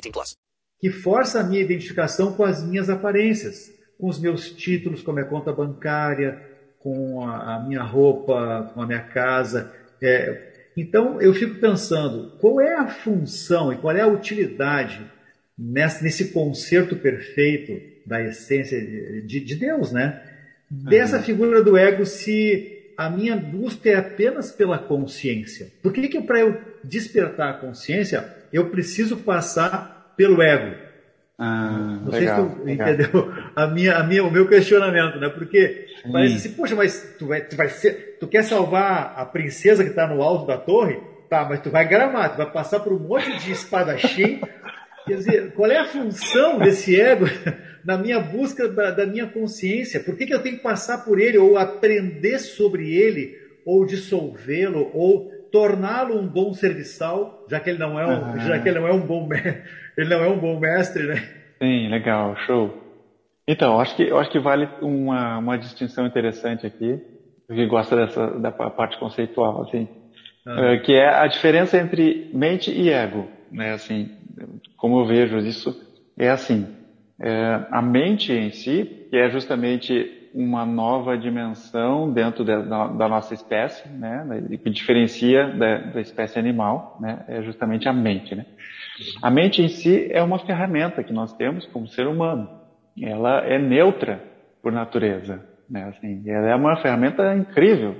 18 plus. Que força a minha identificação com as minhas aparências, com os meus títulos, com a minha conta bancária, com a, a minha roupa, com a minha casa. É, então eu fico pensando, qual é a função e qual é a utilidade nesse, nesse concerto perfeito da essência de, de Deus, né? Dessa uhum. figura do ego, se a minha busca é apenas pela consciência. Por que, que para eu despertar a consciência, eu preciso passar pelo ego? Ah, Não legal, sei se tu legal. entendeu a minha, a minha, o meu questionamento, né? Porque Sim. parece assim, poxa, mas tu vai, tu vai ser, tu quer salvar a princesa que está no alto da torre? Tá, mas tu vai gramar, tu vai passar por um monte de espadachim. <laughs> Quer dizer, qual é a função desse ego <laughs> na minha busca da, da minha consciência? Por que, que eu tenho que passar por ele, ou aprender sobre ele, ou dissolvê-lo, ou torná-lo um bom serviçal, já que ele não é um, Aham. já que ele não é um bom <laughs> ele não é um bom mestre, né? Sim, legal, show. Então, acho que, eu acho que vale uma, uma distinção interessante aqui, que gosta dessa da pa- parte conceitual, assim, Ah. eh, que é a diferença entre mente e ego, né? Assim, como eu vejo isso, é assim, eh, a mente em si, que é justamente uma nova dimensão dentro da, da- da nossa espécie, né? e Que diferencia da, da espécie animal, né? É justamente a mente, né? A mente em si é uma ferramenta que nós temos como ser humano. Ela é neutra por natureza, né? Assim, ela é uma ferramenta incrível.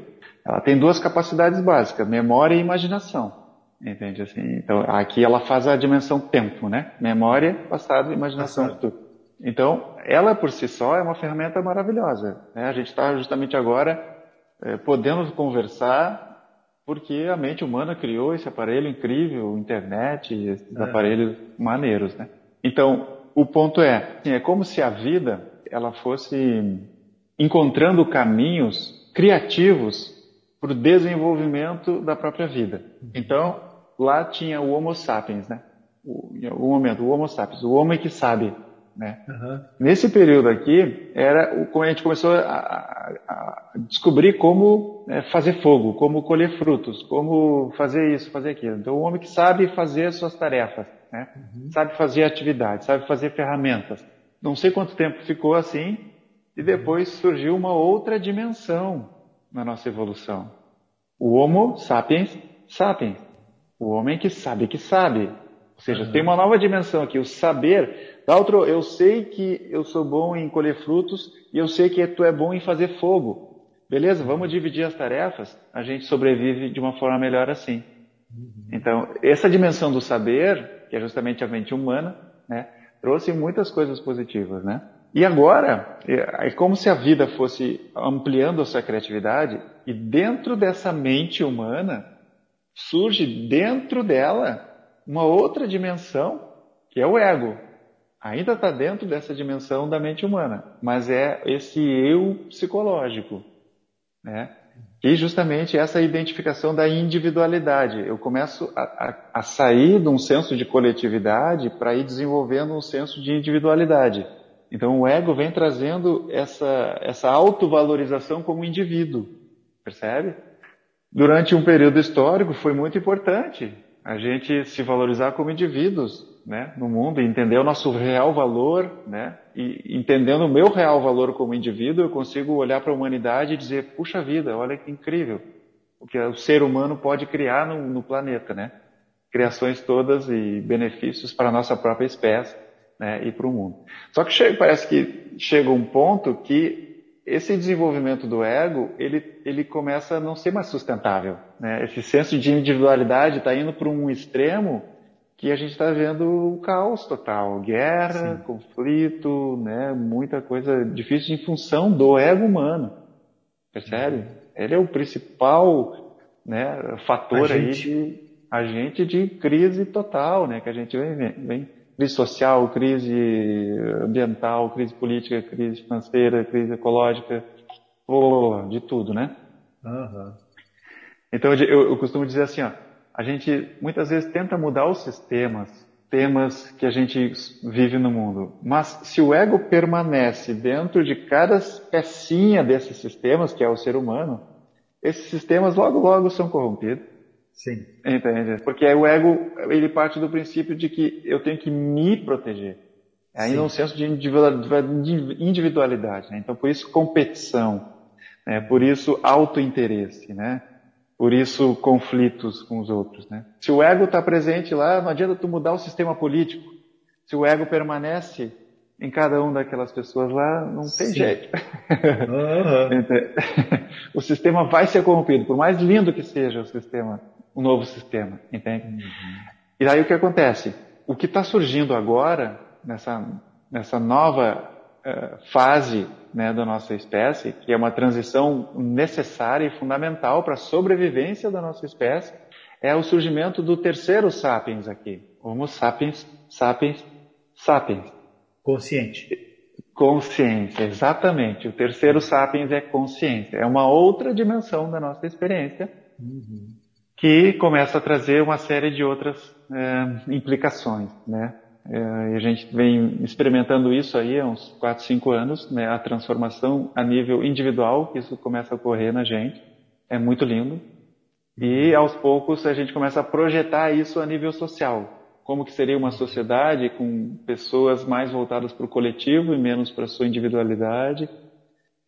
Ela tem duas capacidades básicas, memória e imaginação. Entende assim? Então, aqui ela faz a dimensão tempo, né? Memória, passado, imaginação, futuro. Então, ela por si só é uma ferramenta maravilhosa. Né? A gente está justamente agora eh, podendo conversar porque a mente humana criou esse aparelho incrível, internet, esses É. aparelhos maneiros, né? Então, o ponto é, assim, é como se a vida ela fosse encontrando caminhos criativos para o desenvolvimento da própria vida. Então, lá tinha o Homo sapiens, né? O, em algum momento, o Homo sapiens, o homem que sabe, Né? Uhum. Nesse período aqui, era a gente começou a, a, descobrir como né, fazer fogo, como colher frutos, como fazer isso, fazer aquilo. Então, o homem que sabe fazer suas tarefas, né? Uhum. sabe fazer atividades, sabe fazer ferramentas. Não sei quanto tempo ficou assim, e depois surgiu uma outra dimensão na nossa evolução. O Homo sapiens sapiens. O homem que sabe que sabe. Ou seja, uhum. tem uma nova dimensão aqui, o saber. Da outro, eu sei que eu sou bom em colher frutos e eu sei que tu é bom em fazer fogo. Beleza? Vamos dividir as tarefas. A gente sobrevive de uma forma melhor assim. Uhum. Então, essa dimensão do saber, que é justamente a mente humana, né, trouxe muitas coisas positivas, né? E agora, é, é como se a vida fosse ampliando a sua criatividade e dentro dessa mente humana surge dentro dela uma outra dimensão que é o ego. Ainda está dentro dessa dimensão da mente humana, mas é esse eu psicológico, né? E justamente essa identificação da individualidade. Eu começo a, a, a sair de um senso de coletividade para ir desenvolvendo um senso de individualidade. Então o ego vem trazendo essa, essa autovalorização como indivíduo, percebe? Durante um período histórico foi muito importante a gente se valorizar como indivíduos, né, no mundo, entender o nosso real valor, né, e entendendo o meu real valor como indivíduo, eu consigo olhar para a humanidade e dizer, puxa vida, olha que incrível, o que o ser humano pode criar no, no planeta, né, criações todas e benefícios para a nossa própria espécie né, e para o mundo. Só que chega, parece que chega um ponto que esse desenvolvimento do ego, ele, ele começa a não ser mais sustentável. Né? Esse senso de individualidade está indo para um extremo que a gente está vendo o caos total, guerra, Sim. conflito, né, muita coisa difícil em função do ego humano, percebe? Uhum. Ele é o principal né, fator aí de agente de crise total, né, que a gente vem, vem crise social, crise ambiental, crise política, crise financeira, crise ecológica, de tudo, né? Uhum. Então eu, eu costumo dizer assim, ó, a gente muitas vezes tenta mudar os sistemas, temas que a gente vive no mundo, mas se o ego permanece dentro de cada pecinha desses sistemas, que é o ser humano, esses sistemas logo logo são corrompidos. Sim. Entende? Porque o ego, ele parte do princípio de que eu tenho que me proteger. É ainda Sim. um senso de individualidade. Né? Então, por isso, competição. Né? Por isso, autointeresse. Né? Por isso, conflitos com os outros. Né? Se o ego está presente lá, não adianta tu mudar o sistema político. Se o ego permanece em cada uma daquelas pessoas lá, não tem Sim. jeito. Uhum. <laughs> <laughs> o sistema vai ser corrompido, por mais lindo que seja o sistema um novo sistema, entende? Uhum. E daí o que acontece? O que está surgindo agora, nessa, nessa nova uh, fase né, da nossa espécie, que é uma transição necessária e fundamental para a sobrevivência da nossa espécie, é o surgimento do terceiro sapiens aqui. Homo sapiens, sapiens, sapiens. Consciente. Consciência, exatamente. O terceiro sapiens é consciência. É uma outra dimensão da nossa experiência. Uhum que começa a trazer uma série de outras é, implicações, né? É, e a gente vem experimentando isso aí há uns 4, 5 anos, né? A transformação a nível individual, que isso começa a ocorrer na gente, é muito lindo. E aos poucos a gente começa a projetar isso a nível social. Como que seria uma sociedade com pessoas mais voltadas para o coletivo e menos para a sua individualidade,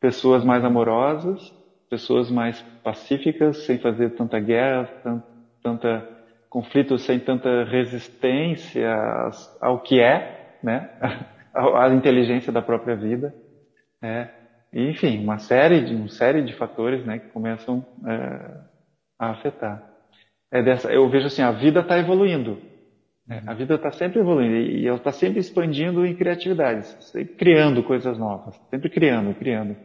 pessoas mais amorosas, pessoas mais pacíficas, sem fazer tanta guerra, tanta, tanta conflito, sem tanta resistência ao que é, né? <laughs> à inteligência da própria vida, né? Enfim, uma série de uma série de fatores, né, que começam é, a afetar. É dessa, eu vejo assim, a vida está evoluindo, né? a vida está sempre evoluindo e ela está sempre expandindo em criatividade, sempre criando coisas novas, sempre criando, criando.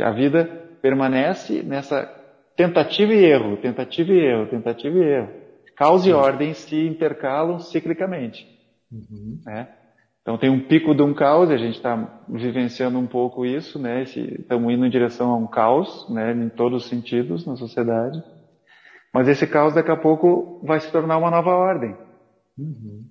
A vida permanece nessa tentativa e erro, tentativa e erro, tentativa e erro. Causa e ordem se intercalam ciclicamente. Uhum. Né? Então tem um pico de um caos, a gente está vivenciando um pouco isso, né? Estamos indo em direção a um caos, né? Em todos os sentidos na sociedade. Mas esse caos daqui a pouco vai se tornar uma nova ordem. Uhum.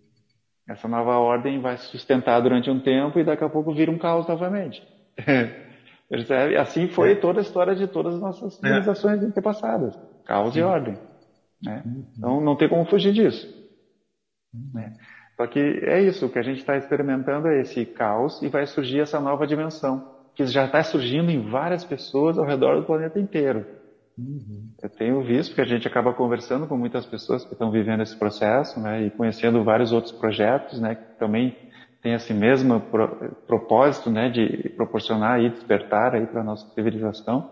Essa nova ordem vai se sustentar durante um tempo e daqui a pouco vira um caos novamente. <laughs> Percebe? Assim foi é. toda a história de todas as nossas é. civilizações é. antepassadas. Caos Sim. e ordem. Né? Uhum. Então não tem como fugir disso. Né? Só que é isso, o que a gente está experimentando é esse caos e vai surgir essa nova dimensão, que já está surgindo em várias pessoas ao redor do planeta inteiro. Uhum. Eu tenho visto que a gente acaba conversando com muitas pessoas que estão vivendo esse processo, né, e conhecendo vários outros projetos, né, que também tem esse mesmo pro, propósito, né, de proporcionar e despertar aí para a nossa civilização.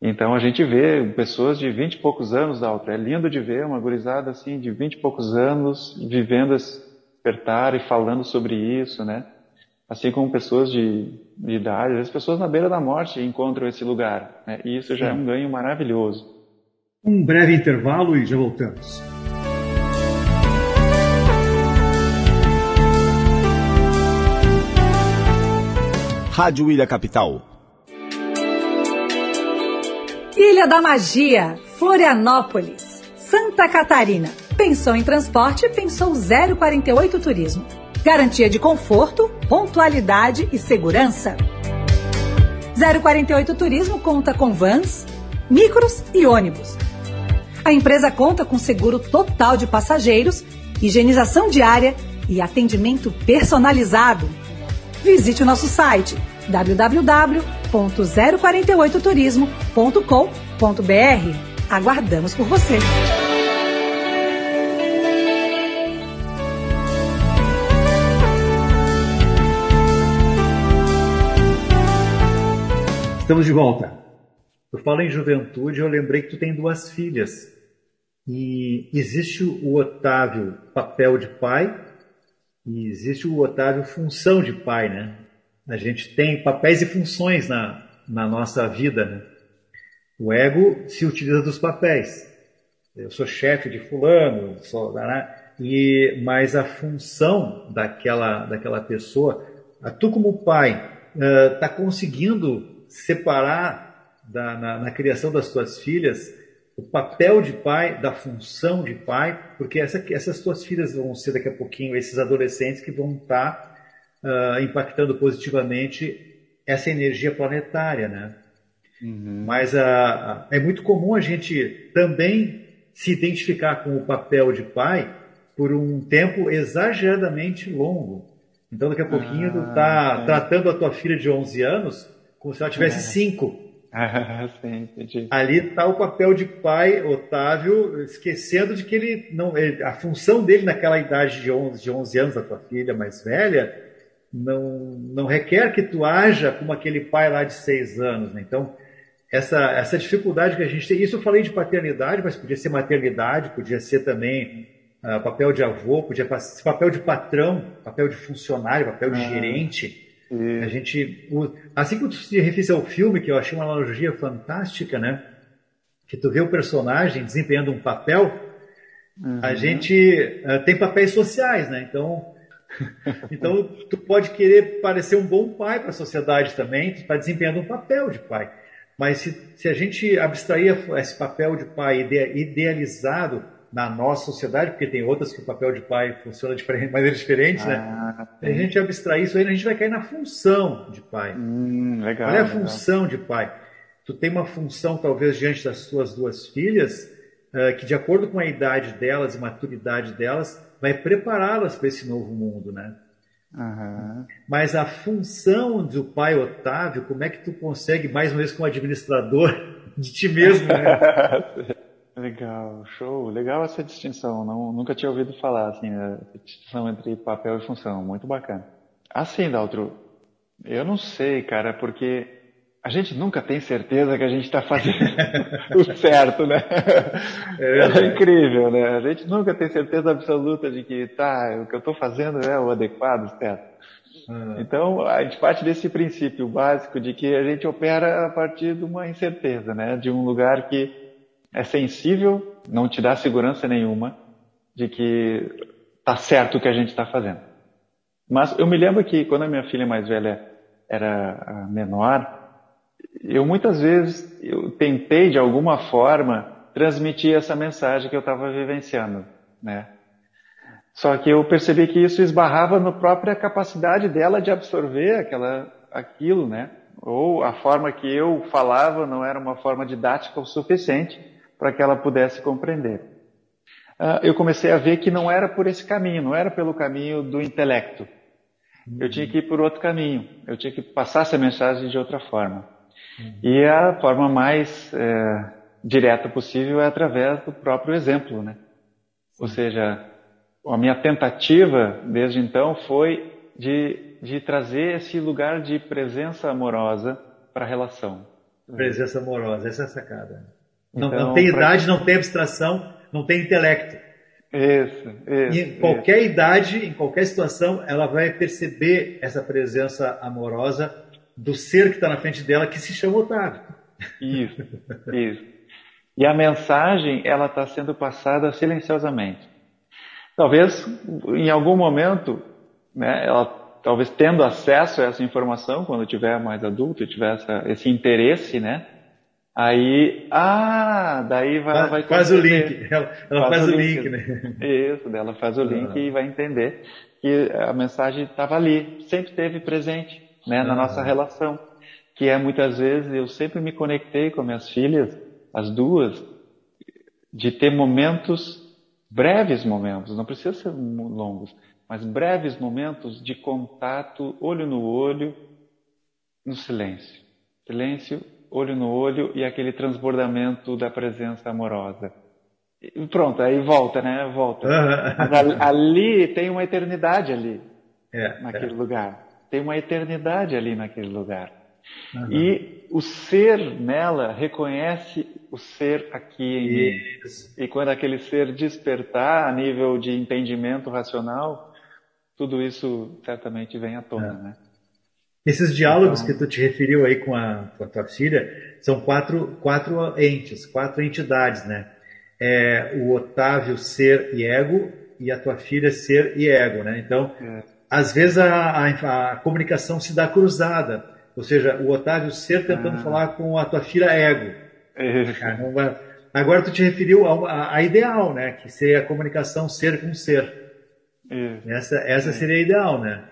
Então a gente vê pessoas de vinte e poucos anos, Dalton. É lindo de ver uma gurizada assim de vinte e poucos anos vivendo esse despertar e falando sobre isso, né? Assim como pessoas de, de idade, as pessoas na beira da morte encontram esse lugar. Né? E isso já é um ganho maravilhoso. Um breve intervalo e já voltamos. Rádio Ilha Capital. Ilha da Magia, Florianópolis, Santa Catarina. Pensou em transporte, pensou 048 Turismo. Garantia de conforto, pontualidade e segurança. 048 Turismo conta com vans, micros e ônibus. A empresa conta com seguro total de passageiros, higienização diária e atendimento personalizado. Visite o nosso site www.048turismo.com.br. Aguardamos por você. Estamos de volta. Eu falo em juventude, eu lembrei que tu tem duas filhas. E existe o Otávio papel de pai e existe o Otávio função de pai, né? A gente tem papéis e funções na, na nossa vida, né? O ego se utiliza dos papéis. Eu sou chefe de fulano, sou, né? e mas a função daquela daquela pessoa, tu como pai está conseguindo separar da, na, na, criação das tuas filhas o papel de pai da função de pai, porque essa, essas tuas filhas vão ser daqui a pouquinho esses adolescentes que vão estar uh, impactando positivamente essa energia planetária, né? Uhum. Mas uh, é muito comum a gente também se identificar com o papel de pai por um tempo exageradamente longo. Então, daqui a pouquinho, ah, tu tá é. tratando a tua filha de 11 anos como se ela tivesse é. Ah, <laughs> sim, entendi. Ali está o papel de pai, Otávio, esquecendo de que ele não, ele, a função dele naquela idade de 11, de 11 anos da tua filha mais velha não, não requer que tu haja como aquele pai lá de 6 anos. Né? Então, essa, essa dificuldade que a gente tem, isso eu falei de paternidade, mas podia ser maternidade, podia ser também uh, papel de avô, podia ser papel de patrão, papel de funcionário, papel de ah. gerente. E... A gente, assim que tu se refere ao filme, que eu achei uma analogia fantástica, né? Que tu vê o personagem desempenhando um papel, uhum. a gente uh, tem papéis sociais, né? Então, <laughs> então tu pode querer parecer um bom pai para a sociedade também, tu está desempenhando um papel de pai. Mas se, se a gente abstrair esse papel de pai idealizado na nossa sociedade, porque tem outras que o papel de pai funciona de <laughs> maneira diferente, né? ah, né? A gente abstrair isso aí, a gente vai cair na função de pai. Hum, legal, Qual é a legal. função de pai? Tu tem uma função, talvez, diante das tuas duas filhas, uh, que de acordo com a idade delas e maturidade delas, vai prepará-las para esse novo mundo, né? Uhum. Mas a função do pai Otávio, como é que tu consegue, mais uma vez como administrador <laughs> de ti mesmo, né? <laughs> Legal, show. Legal essa distinção. Não, nunca tinha ouvido falar assim, a distinção entre papel e função. Muito bacana. Assim, Daltro, eu não sei, cara, porque a gente nunca tem certeza que a gente está fazendo <laughs> o certo, né? É, é, incrível, né? A gente nunca tem certeza absoluta de que tá, o que eu estou fazendo é o adequado, certo? Hum. Então, a gente parte desse princípio básico de que a gente opera a partir de uma incerteza, né? De um lugar que é sensível, não te dá segurança nenhuma de que tá certo o que a gente está fazendo. Mas eu me lembro que quando a minha filha mais velha era menor, eu muitas vezes eu tentei de alguma forma transmitir essa mensagem que eu estava vivenciando, né? Só que eu percebi que isso esbarrava na própria capacidade dela de absorver aquela, aquilo, né? Ou a forma que eu falava não era uma forma didática o suficiente para que ela pudesse compreender. Uh, eu comecei a ver que não era por esse caminho, não era pelo caminho do intelecto. Eu tinha que ir por outro caminho, eu tinha que passar essa mensagem de outra forma. E a forma mais é, direta possível é através do próprio exemplo, né? Ou seja, a minha tentativa desde então foi de, de trazer esse lugar de presença amorosa para a relação. Presença amorosa, essa é a sacada. Não, então, não tem pra... idade, não tem abstração, não tem intelecto. Isso, isso. em qualquer isso. idade, em qualquer situação, ela vai perceber essa presença amorosa do ser que está na frente dela, que se chama Otávio. Isso, isso. E a mensagem, ela está sendo passada silenciosamente. Talvez, em algum momento, né, ela talvez tendo acesso a essa informação, quando tiver mais adulto e tiver essa, esse interesse, né? Aí, ah, daí vai, faz, vai faz o link, ela, ela faz, faz, o link, link, né? Isso, ela faz o link ah. e vai entender que a mensagem estava ali, sempre esteve presente, né, na ah. nossa relação. Que é muitas vezes, eu sempre me conectei com minhas filhas, as duas, de ter momentos breves momentos, não precisa ser longos, mas breves momentos de contato, olho no olho, no silêncio. Silêncio, olho no olho e aquele transbordamento da presença amorosa. E pronto, aí volta, né? Volta. Mas ali, ali tem uma eternidade ali, é, naquele é. lugar. Tem uma eternidade ali naquele lugar. Uhum. E o ser nela reconhece o ser aqui em mim. E quando aquele ser despertar a nível de entendimento racional, tudo isso certamente vem à tona, é. né? Esses diálogos então... que tu te referiu aí com a, com a tua filha são quatro, quatro entes, quatro entidades, né? É, o Otávio ser e ego e a tua filha ser e ego, né? Então, é. às vezes a, a, a comunicação se dá cruzada ou seja, o Otávio Ser tentando ah. falar com a tua filha ego. É. Agora tu te referiu à ideal, né? Que seria a comunicação ser com ser. É. Essa, essa seria a ideal, né?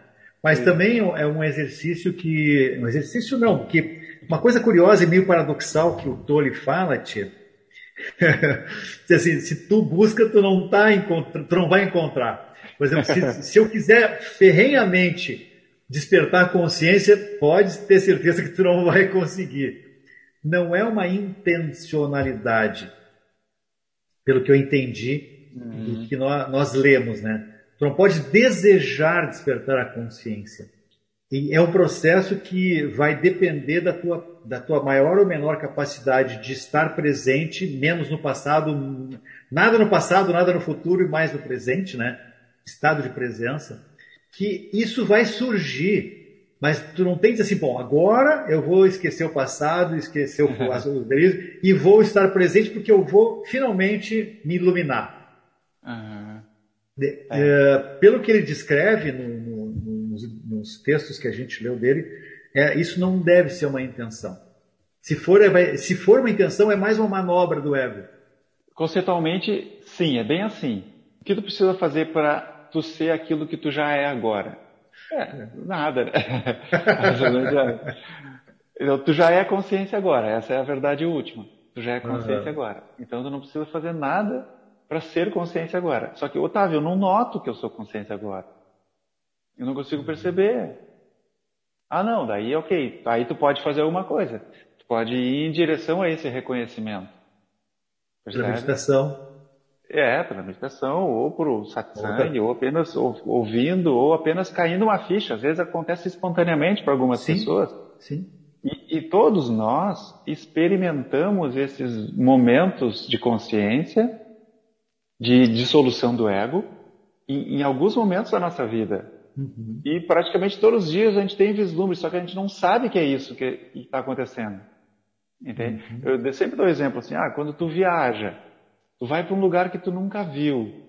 Mas é. também é um exercício que. Um exercício não, que uma coisa curiosa e meio paradoxal que o Tolly fala, tia. <laughs> assim, se tu busca, tu não, tá, tu não vai encontrar. Por exemplo, se, <laughs> se eu quiser ferrenhamente despertar consciência, pode ter certeza que tu não vai conseguir. Não é uma intencionalidade, pelo que eu entendi uhum. do que nós, nós lemos, né? Tu não pode desejar despertar a consciência. E é um processo que vai depender da tua, da tua maior ou menor capacidade de estar presente, menos no passado, nada no passado, nada no futuro e mais no presente, né? Estado de presença que isso vai surgir, mas tu não dizer assim, bom, agora eu vou esquecer o passado, esquecer o, <laughs> delírios e vou estar presente porque eu vou finalmente me iluminar. De, é. uh, pelo que ele descreve no, no, nos, nos, textos que a gente leu dele, é, isso não deve ser uma intenção. Se for, é, se for uma intenção, é mais uma manobra do ego. Conceitualmente, sim, é bem assim. O que tu precisa fazer para tu ser aquilo que tu já é agora? É, nada, né? então, tu já é consciência agora, essa é a verdade última. Tu já é consciência uhum. agora. Então tu não precisa fazer nada para ser consciência agora. Só que, Otávio, eu não noto que eu sou consciência agora. Eu não consigo uhum. perceber. Ah, não, daí ok. Aí tu pode fazer alguma coisa. Tu pode ir em direção a esse reconhecimento. Percebe? Meditação. É, pela meditação, ou por satsang, ou apenas ouvindo, ou apenas caindo uma ficha. Às vezes acontece espontaneamente para algumas sim, pessoas. Sim. E, e, todos nós experimentamos esses momentos de consciência, de dissolução do ego, em, em alguns momentos da nossa vida. Uhum. E praticamente todos os dias a gente tem vislumbre, só que a gente não sabe que é isso que está acontecendo. Entende? Uhum. Eu sempre dou exemplo assim, ah, quando tu viaja, Tu vai para um lugar que tu nunca viu.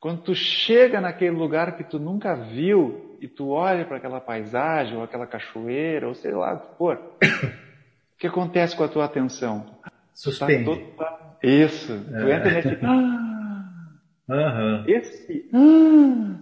Quando tu chega naquele lugar que tu nunca viu e tu olha para aquela paisagem ou aquela cachoeira ou sei lá o que for, <coughs> o que acontece com a tua atenção? Suspende. Tá Isso. É. Tu entra nesse. Ah, <laughs> Uhum. Esse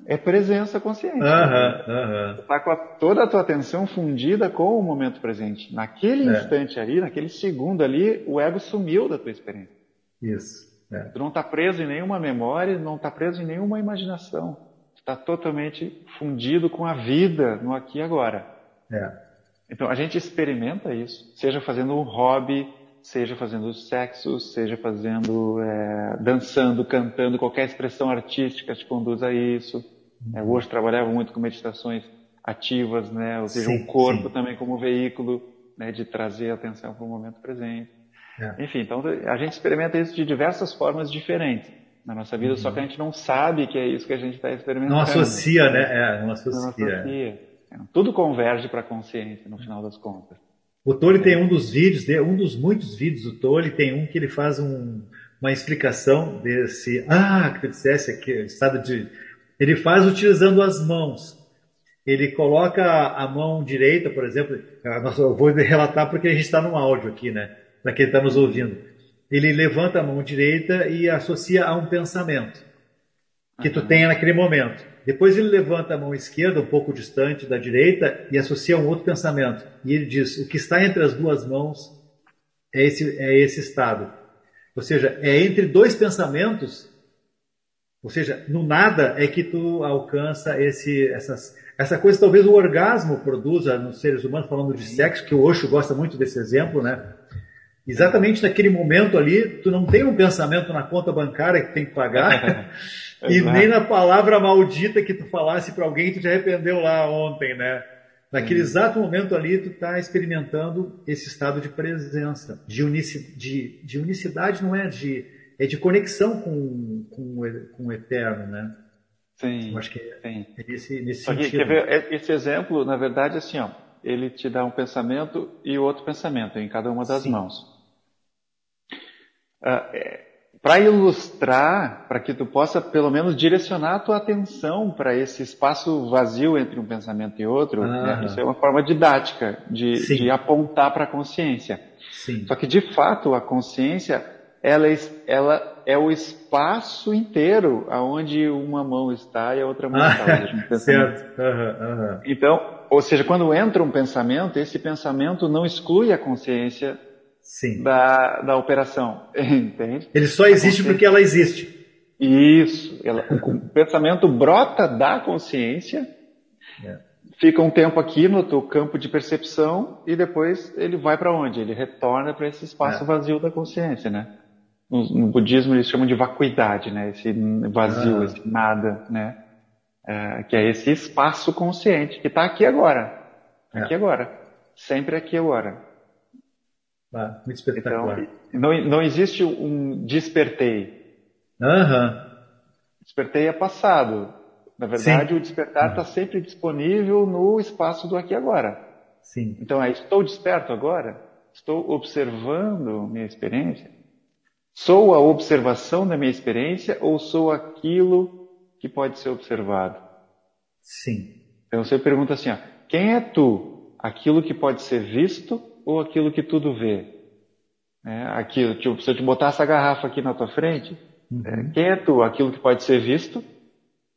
é presença consciente. Uhum, uhum. Está com a, toda a tua atenção fundida com o momento presente. Naquele é. instante ali, naquele segundo ali, o ego sumiu da tua experiência. Isso. É. Tu não está preso em nenhuma memória, não está preso em nenhuma imaginação. Está totalmente fundido com a vida no aqui e agora. É. Então a gente experimenta isso, seja fazendo um hobby, seja fazendo sexo, seja fazendo é, dançando, cantando, qualquer expressão artística te conduz a isso. Uhum. É, hoje trabalhava muito com meditações ativas, né? Ou seja, sim, o corpo sim. também como veículo né, de trazer a atenção para o momento presente. É. Enfim, então a gente experimenta isso de diversas formas diferentes na nossa vida, uhum. só que a gente não sabe que é isso que a gente está experimentando. Não associa, né? É, não associa. Não associa. É. Tudo converge para a consciência no final das contas. O Tolly tem um dos vídeos, um dos muitos vídeos do Tolly, tem um que ele faz um, uma explicação desse. Ah, que eu dissesse aqui, estado de. Ele faz utilizando as mãos. Ele coloca a mão direita, por exemplo. Eu vou relatar porque a gente está no áudio aqui, né? Para quem está nos ouvindo. Ele levanta a mão direita e associa a um pensamento que tu tenha naquele momento. Depois ele levanta a mão esquerda, um pouco distante da direita, e associa um outro pensamento. E ele diz: o que está entre as duas mãos é esse, é esse estado. Ou seja, é entre dois pensamentos, ou seja, no nada é que tu alcança esse, essas, essa coisa, talvez o orgasmo produza nos seres humanos, falando de sexo, que o Osho gosta muito desse exemplo, né? Exatamente naquele momento ali, tu não tem um pensamento na conta bancária que tem que pagar. <laughs> E nem na palavra maldita que tu falasse para alguém que tu te arrependeu lá ontem, né? Naquele hum. exato momento ali, tu está experimentando esse estado de presença, de, unici, de, de, unicidade, não é de é de conexão com, com, com o eterno, né? Sim. Eu acho que é, sim. é nesse, nesse Só sentido. Ver, é, esse exemplo, na verdade, assim, ó, ele te dá um pensamento e outro pensamento em cada uma das sim. mãos. Uh, é, para ilustrar, para que tu possa pelo menos direcionar a tua atenção para esse espaço vazio entre um pensamento e outro, né? isso é uma forma didática de, de apontar para a consciência. Sim. Só que de fato a consciência ela, ela é o espaço inteiro aonde uma mão está e a outra mão ah, está. <laughs> Certo. Uhum, uhum. Então, ou seja, quando entra um pensamento, esse pensamento não exclui a consciência Sim. Da, da operação. <laughs> Entende? Ele só existe porque ela existe. Isso. Ela, <laughs> o pensamento brota da consciência, é. fica um tempo aqui no teu campo de percepção e depois ele vai para onde? Ele retorna para esse espaço é. vazio da consciência, né? No, no, budismo eles chamam de vacuidade, né? Esse vazio, ah. esse nada, né? É, que é esse espaço consciente que está aqui agora, aqui é. agora, sempre aqui agora. Ah, muito espetacular. Então, não, não existe um despertei. Uhum. Despertei é passado. Na verdade, Sim. o despertar está uhum. sempre disponível no espaço do aqui e agora. Sim. Então, é, estou desperto agora? Estou observando minha experiência? Sou a observação da minha experiência ou sou aquilo que pode ser observado? Sim. Então você pergunta assim: ó, quem é tu? Aquilo que pode ser visto ou aquilo que tudo vê? É, aquilo, tipo, se eu te botar essa garrafa aqui na tua frente, uhum. é, quem é tu? Aquilo que pode ser visto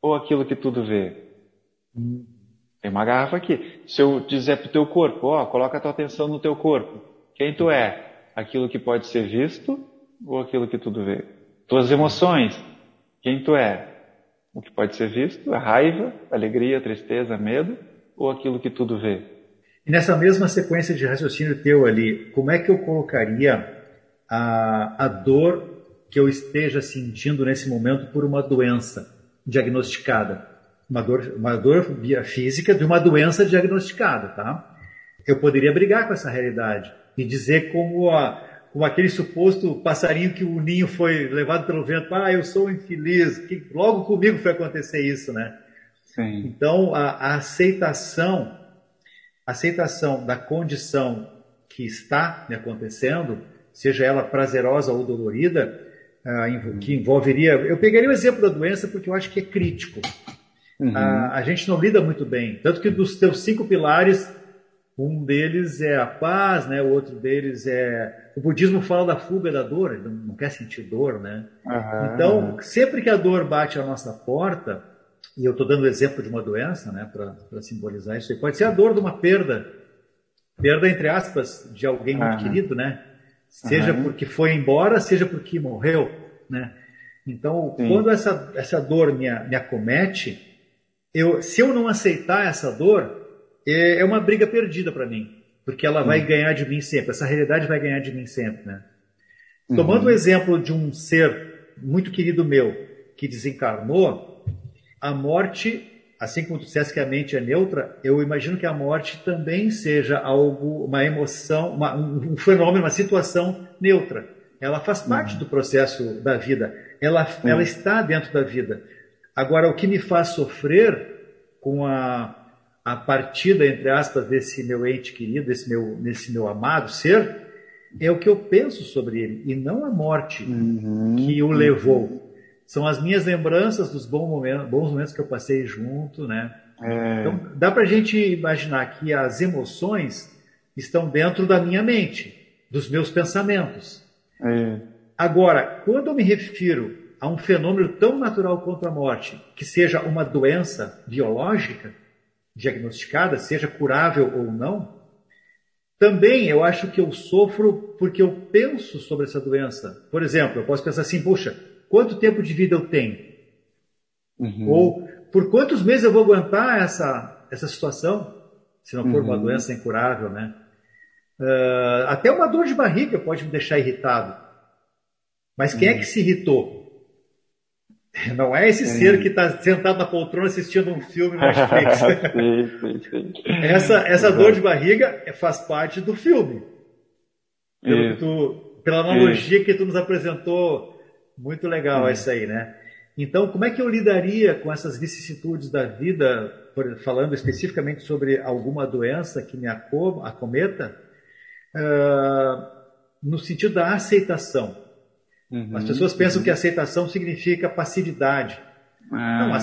ou aquilo que tudo vê? Uhum. Tem uma garrafa aqui. Se eu dizer pro teu corpo, ó, coloca a tua atenção no teu corpo. Quem tu é? Aquilo que pode ser visto ou aquilo que tudo vê? Tuas emoções. Quem tu é? O que pode ser visto? A raiva, a alegria, a tristeza, medo ou aquilo que tudo vê? E nessa mesma sequência de raciocínio teu ali, como é que eu colocaria a, a dor que eu esteja sentindo nesse momento por uma doença diagnosticada? Uma dor, uma dor física de uma doença diagnosticada, tá? Eu poderia brigar com essa realidade e dizer como, a, como aquele suposto passarinho que o ninho foi levado pelo vento, ah, eu sou infeliz, que logo comigo foi acontecer isso, né? Sim. Então, a, a aceitação aceitação da condição que está me acontecendo, seja ela prazerosa ou dolorida, uh, que envolveria. Eu pegaria o exemplo da doença porque eu acho que é crítico. Uhum. Uh, a gente não lida muito bem. Tanto que dos teus cinco pilares, Um deles é a paz, né? O outro deles é o budismo fala da fuga da dor, ele não quer sentir dor, né? Uhum. Então, sempre que a dor bate à nossa porta, e eu estou dando o exemplo de uma doença, né, para simbolizar isso, pode ser a dor de uma perda, perda entre aspas de alguém muito querido, né? Seja uhum. porque foi embora, seja porque morreu, né? Então, Sim. quando essa, essa dor me, me acomete, eu, se eu não aceitar essa dor, é, é uma briga perdida para mim, porque ela vai ganhar de mim sempre, essa realidade vai ganhar de mim sempre, né? Uhum. Tomando o exemplo de um ser muito querido meu que desencarnou, a morte, assim como tu disseste que a mente é neutra, eu imagino que a morte também seja algo, uma emoção, uma, um fenômeno, uma situação neutra. Ela faz parte uhum. do processo da vida. Ela, uhum. ela está dentro da vida. Agora, o que me faz sofrer com a a partida, entre aspas, desse meu ente querido, desse meu, desse meu amado ser, é o que eu penso sobre ele, e não a morte uhum, que o levou. São as minhas lembranças dos bons momentos, bons momentos que eu passei junto, né? É. Então, dá para a gente imaginar que as emoções estão dentro da minha mente, dos meus pensamentos. É. Agora, quando eu me refiro a um fenômeno tão natural quanto a morte, que seja uma doença biológica, diagnosticada, seja curável ou não, também eu acho que eu sofro porque eu penso sobre essa doença. Por exemplo, eu posso pensar assim: puxa, quanto tempo de vida eu tenho? Uhum. Ou por quantos meses eu vou aguentar essa, essa situação, se não for uhum. uma doença incurável, né? Uh, até uma dor de barriga pode me deixar irritado. Mas quem é uhum. é que se irritou? <laughs> Não é esse sim. ser que está sentado na poltrona assistindo um filme no Netflix. <laughs> <laughs> sim, sim. Essa, essa dor de barriga faz parte do filme. Tu, pela analogia que tu nos apresentou, muito legal essa aí, né? Então, como é que eu lidaria com essas vicissitudes da vida, falando especificamente sobre alguma doença que me acometa, uh, no sentido da aceitação? Uhum, As pessoas pensam uhum. que aceitação significa passividade. Ah. Não,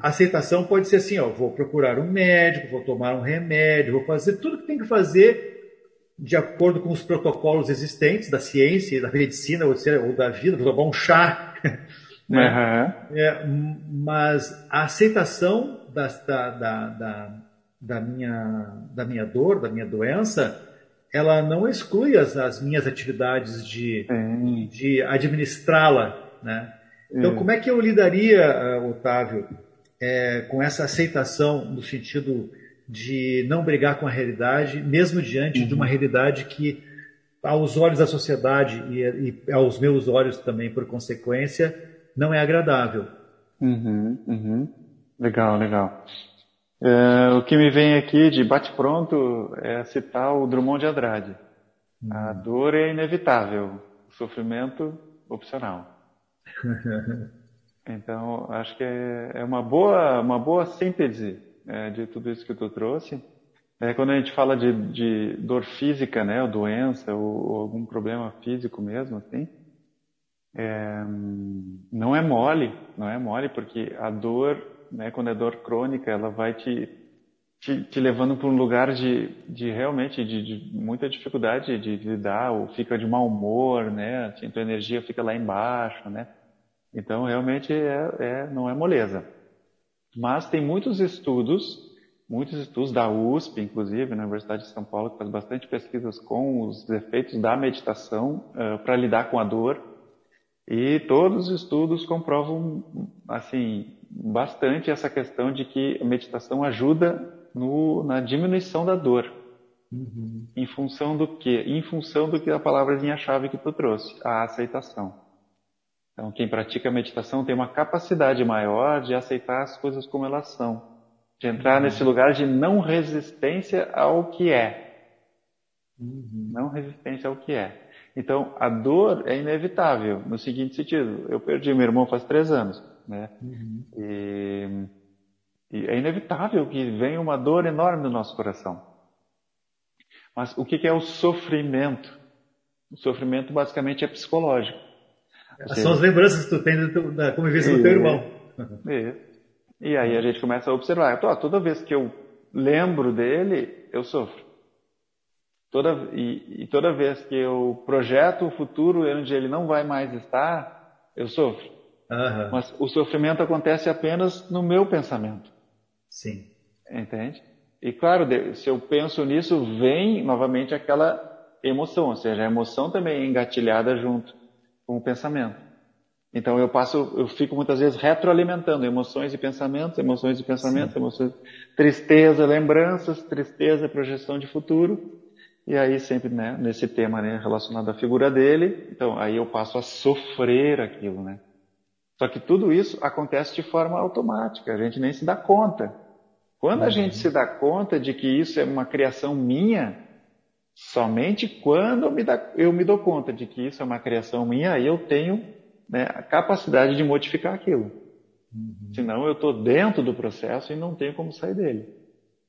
aceitação pode ser assim, ó, vou procurar um médico, vou tomar um remédio, vou fazer tudo que tem que fazer de acordo com os protocolos existentes da ciência, da medicina ou, seja, ou da vida, vou tomar um chá. <laughs> Né? Uhum. É, mas a aceitação da, da, da, da, minha, da minha dor, da minha doença, ela não exclui as, as minhas atividades de, de administrá-la, né? Então, como é que eu lidaria, uh, Otávio, é, com essa aceitação no sentido de não brigar com a realidade, mesmo diante uhum. de uma uhum. realidade que, aos olhos da sociedade e, e, aos meus olhos também, por consequência, não é agradável? Uhum, uhum. Legal, legal. É, o que me vem aqui de bate-pronto é citar o Drummond de Andrade. Hum. A dor é inevitável, o sofrimento opcional. <laughs> então, acho que é, é, uma boa, uma boa síntese é, de tudo isso que tu trouxe. É, quando a gente fala de, de dor física, né, ou doença, ou, ou, algum problema físico mesmo, assim, é, não é mole, não é mole, porque a dor né, quando é dor crônica, ela vai te, te, te levando para um lugar de, de realmente de, de, muita dificuldade de lidar, ou fica de mau humor, né, assim, tua energia fica lá embaixo, né. Então, realmente, é, é, não é moleza. Mas tem muitos estudos, muitos estudos da USP, inclusive, na Universidade de São Paulo, que faz bastante pesquisas com os efeitos da meditação uh, para lidar com a dor. E todos os estudos comprovam, assim, bastante essa questão de que a meditação ajuda no, na diminuição da dor. Uhum. Em função do que? Em função do que a palavrinha-chave que tu trouxe, a aceitação. Então, quem pratica meditação tem uma capacidade maior de aceitar as coisas como elas são, de entrar uhum. nesse lugar de não resistência ao que é. Uhum. Não resistência ao que é. Então, a dor é inevitável, no seguinte sentido: eu perdi meu irmão faz três anos né? Uhum. E, e, é inevitável que venha uma dor enorme no nosso coração. Mas o que é o sofrimento? O sofrimento basicamente é psicológico. São as lembranças que tu tem da convivência do teu irmão. E aí a gente começa a observar. Toda vez que eu lembro dele, eu sofro. toda, e, e toda vez que eu projeto o futuro onde ele não vai mais estar, eu sofro. Aham. Mas o sofrimento acontece apenas no meu pensamento. Sim. Entende? E claro, se eu penso nisso, vem novamente aquela emoção, ou seja, a emoção também é engatilhada junto com o pensamento. Então eu passo, eu fico muitas vezes retroalimentando emoções e pensamentos, emoções e pensamentos, emoções, tristeza, lembranças, tristeza, projeção de futuro. E aí sempre, né, nesse tema, né, relacionado à figura dele, então aí eu passo a sofrer aquilo, né? Só que tudo isso acontece de forma automática, a gente nem se dá conta. Quando a gente se dá conta de que isso é uma criação minha, somente quando eu me, dá- eu me dou conta de que isso é uma criação minha, aí eu tenho né, a capacidade de modificar aquilo. Senão eu estou dentro do processo e não tenho como sair dele.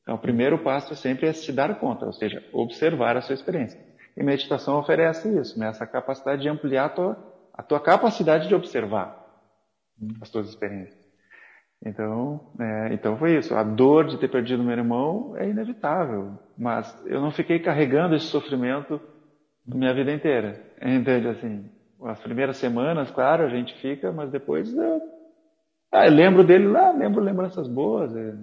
Então o primeiro passo sempre é se dar conta, ou seja, observar a sua experiência. E meditação oferece isso, né, essa capacidade de ampliar a tua, a tua capacidade de observar as tuas experiências. Então, é, então foi isso. A dor de ter perdido meu irmão é inevitável, mas eu não fiquei carregando esse sofrimento minha vida inteira. <laughs> Entende assim? As primeiras semanas, claro, a gente fica, mas depois eu, ah, eu lembro dele lá, lembro lembranças boas, é,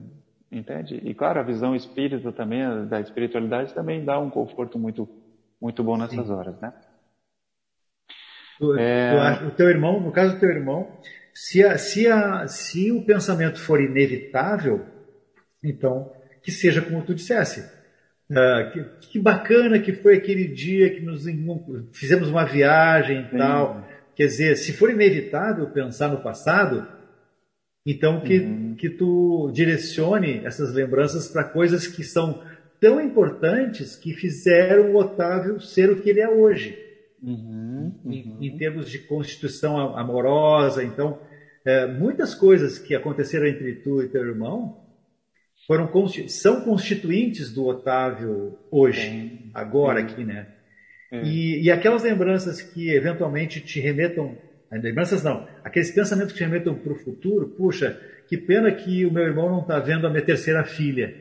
entende? E claro, a visão espírita também, da espiritualidade também dá um conforto muito, muito bom nessas Sim. horas, né? Tu- É. tu acha- o teu irmão, no caso do teu irmão, se, a- se, a- se o pensamento for inevitável, então que seja como tu dissesse. Ah, que, que bacana que foi aquele dia que nos fizemos uma viagem e Sim. tal. Quer dizer, se for inevitável pensar no passado, então que, Uhum. que tu direcione essas lembranças para coisas que são tão importantes que fizeram o Otávio ser o que ele é hoje em, em termos de constituição amorosa. Então, é, muitas coisas que aconteceram entre tu e teu irmão foram são constituintes do Otávio hoje, agora aqui, né? E, e aquelas lembranças que eventualmente te remetam, eh, lembranças não, aqueles pensamentos que te remetam para o futuro, puxa, que pena que o meu irmão não está vendo a minha terceira filha.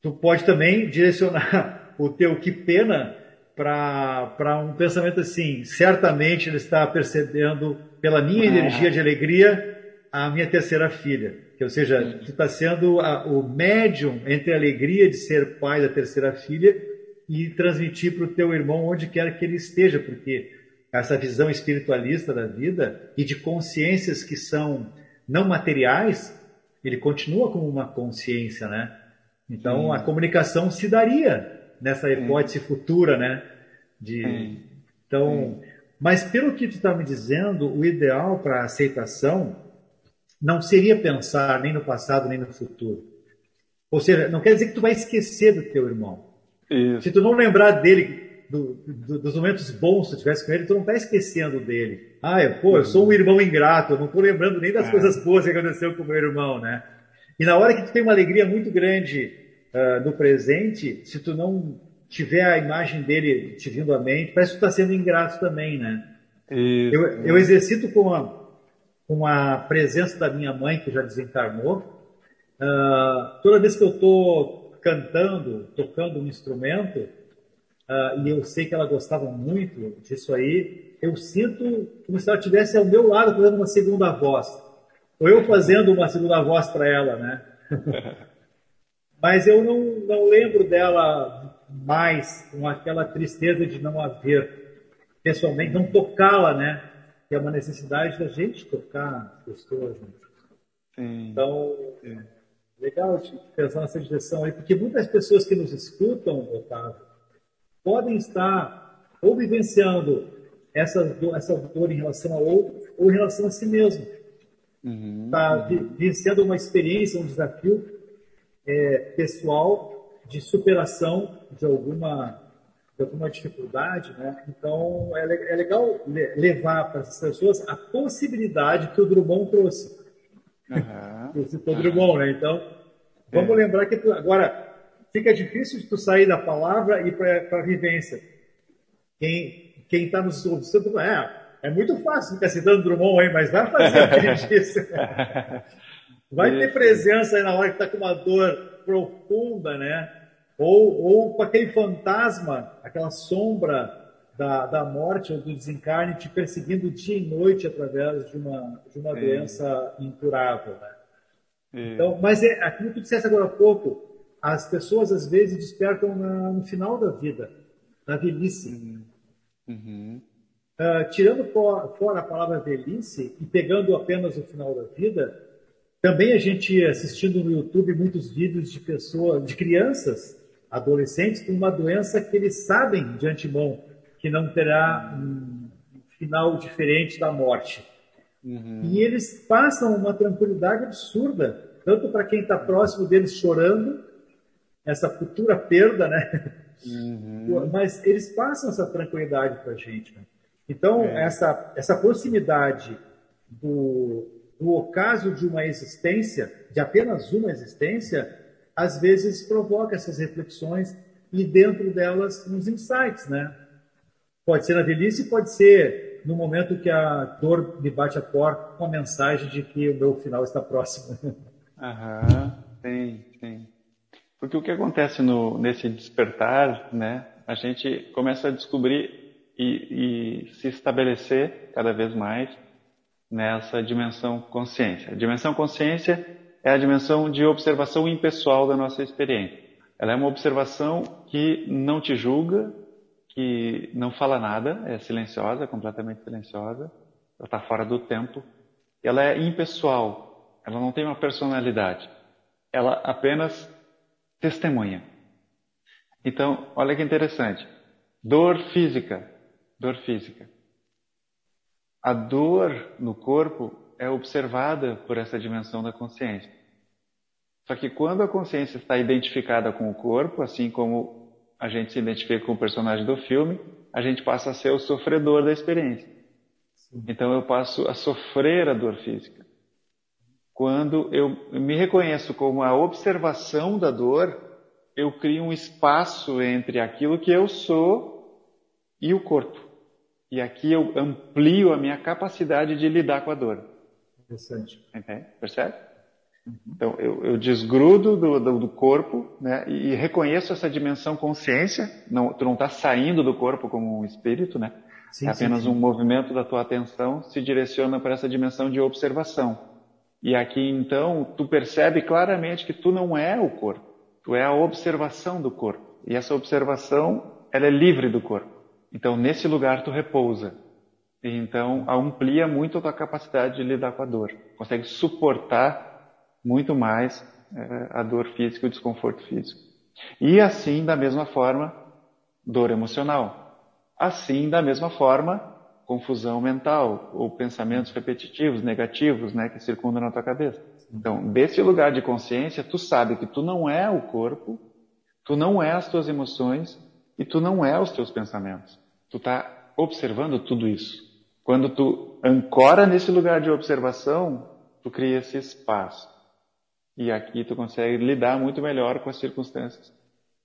Tu pode também direcionar <laughs> o teu que pena para um pensamento assim, certamente ele está percebendo pela minha Ah. energia de alegria a minha terceira filha. Que, ou seja, tu está sendo a- o médium entre a alegria de ser pai da terceira filha e transmitir para o teu irmão onde quer que ele esteja, porque essa visão espiritualista da vida e de consciências que são não materiais, ele continua como uma consciência, né? Então Sim. a comunicação se daria nessa hipótese futura, né? De, Sim. então, mas pelo que tu está me dizendo, o ideal para aceitação não seria pensar nem no passado nem no futuro. Ou seja, não quer dizer que tu vai esquecer do teu irmão. Isso. Se tu não lembrar dele, do- do- dos momentos bons que tu tivesse com ele, tu não está esquecendo dele. Ah, eu, pô, eu sou um irmão ingrato, eu não estou lembrando nem das É. coisas boas que aconteceu com o meu irmão, né? E na hora que tu tem uma alegria muito grande ah, no presente, se tu não tiver a imagem dele te vindo à mente, parece que tu está sendo ingrato também, né? Isso. Eu, eu exercito com a, com a presença da minha mãe, que já desencarnou. Ah, toda vez que eu estou cantando, tocando um instrumento, ah, e eu sei que ela gostava muito disso aí, eu sinto como se ela estivesse ao meu lado fazendo uma segunda voz. Ou eu fazendo uma segunda voz para ela, né? <laughs> Mas eu não, não lembro dela mais com aquela tristeza de não haver pessoalmente, não tocá-la, né? Que é uma necessidade da gente tocar as pessoas. Né? Sim. Então, é legal de pensar nessa direção aí, porque muitas pessoas que nos escutam, Otávio, podem estar ou vivenciando essa dor, essa dor em relação a outro ou em relação a si mesmo. Uhum. Está vivenciando uma experiência, um desafio é, pessoal de superação de alguma de alguma dificuldade, né? Então é, é legal le- levar para essas pessoas a possibilidade que o Drummond trouxe. Aham. <laughs> Você citou Drummond, né? Então vamos lembrar que tu- agora fica difícil de tu sair da palavra e para a vivência. Quem quem está nos ouvindo é é muito fácil ficar citando Drummond aí, mas vai fazer o que ele disse. <laughs> Vai ter presença aí na hora que está com uma dor profunda, né? Ou, ou com aquele fantasma, aquela sombra da, da morte ou do desencarne te perseguindo dia e noite através de uma, de uma doença incurável. Né? Então, mas é, aquilo que tu disseste agora há pouco, as pessoas às vezes despertam na, no final da vida, na velhice. Uhum. Uh, tirando for, fora a palavra velhice e pegando apenas o final da vida, também a gente assistindo no YouTube muitos vídeos de pessoas, de crianças, adolescentes com uma doença que eles sabem de antemão que não terá um final diferente da morte. Uhum. E eles passam uma tranquilidade absurda, tanto para quem está próximo deles chorando, essa futura perda, né? Uhum. <laughs> Mas eles passam essa tranquilidade para a gente. Né? Então, É. essa, essa proximidade do, do ocaso de uma existência, de apenas uma existência, às vezes provoca essas reflexões e dentro delas uns insights, né? Pode ser na velhice, pode ser no momento que a dor me bate a porta com a mensagem de que o meu final está próximo. <laughs> Aham, tem, tem. Porque o que acontece no, nesse despertar, né? A gente começa a descobrir e, e se estabelecer cada vez mais nessa dimensão consciência. A dimensão consciência é a dimensão de observação impessoal da nossa experiência. Ela é uma observação que não te julga, que não fala nada, é silenciosa, completamente silenciosa, ela está fora do tempo. Ela é impessoal, ela não tem uma personalidade, ela apenas testemunha. Então, olha que interessante. Dor física, dor física. A dor no corpo é observada por essa dimensão da consciência. Só que quando a consciência está identificada com o corpo, assim como a gente se identifica com o personagem do filme, a gente passa a ser o sofredor da experiência. Então eu passo a sofrer a dor física. Quando eu me reconheço como a observação da dor, eu crio um espaço entre aquilo que eu sou e o corpo. E aqui eu amplio a minha capacidade de lidar com a dor. Interessante. Entende? Percebe? Então, eu, eu desgrudo do, do, do corpo né, e reconheço essa dimensão consciência. Não, tu não está saindo do corpo como um espírito, né? Sim, é apenas sim, sim. um movimento da tua atenção se direciona para essa dimensão de observação. E aqui, então, tu percebe claramente que tu não é o corpo. Tu é a observação do corpo. E essa observação, ela é livre do corpo. Então, nesse lugar tu repousa. E então, amplia muito a tua capacidade de lidar com a dor. Consegue suportar muito mais eh, a dor física e o desconforto físico. E assim, da mesma forma, dor emocional. Assim, da mesma forma, confusão mental ou pensamentos repetitivos, negativos, né, que circundam na tua cabeça. Então, desse lugar de consciência, tu sabe que tu não é o corpo, tu não é as tuas emoções e tu não é os teus pensamentos. Tu está observando tudo isso. Quando tu ancora nesse lugar de observação, tu cria esse espaço. E aqui tu consegue lidar muito melhor com as circunstâncias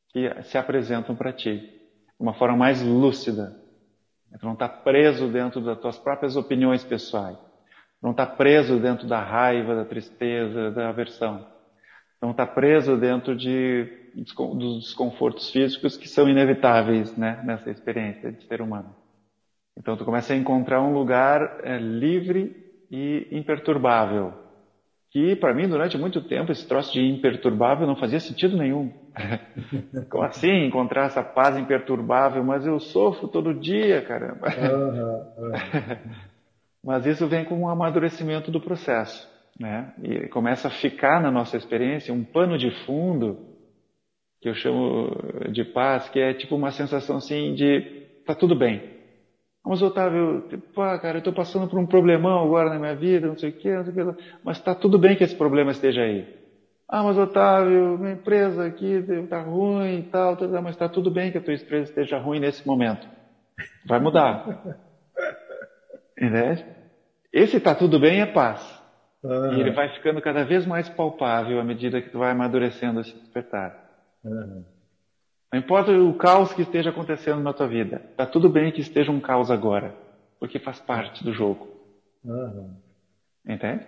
que se apresentam para ti, de uma forma mais lúcida. Tu não está preso dentro das tuas próprias opiniões pessoais. Não está preso dentro da raiva, da tristeza, da aversão. Não está preso dentro de, dos desconfortos físicos que são inevitáveis né, nessa experiência de ser humano. Então tu começa a encontrar um lugar é, livre e imperturbável. Que para mim durante muito tempo esse troço de imperturbável não fazia sentido nenhum. <laughs> Como assim encontrar essa paz imperturbável? Mas eu sofro todo dia, caramba. <laughs> Mas isso vem com um amadurecimento do processo, né? E começa a ficar na nossa experiência um pano de fundo que eu chamo de paz, que é tipo uma sensação assim de tá tudo bem. Mas Otávio, pô, cara, eu estou passando por um problemão agora na minha vida, não sei o quê, não sei o quê, mas está tudo bem que esse problema esteja aí. Ah, mas Otávio, minha empresa aqui está ruim e tal, tal, mas está tudo bem que a tua empresa esteja ruim nesse momento. Vai mudar. <laughs> Entende? Esse está tudo bem é paz. Uhum. E ele vai ficando cada vez mais palpável à medida que tu vai amadurecendo esse despertar. Uhum. Não importa o caos que esteja acontecendo na tua vida, está tudo bem que esteja um caos agora, porque faz parte do jogo. Uhum. Entende?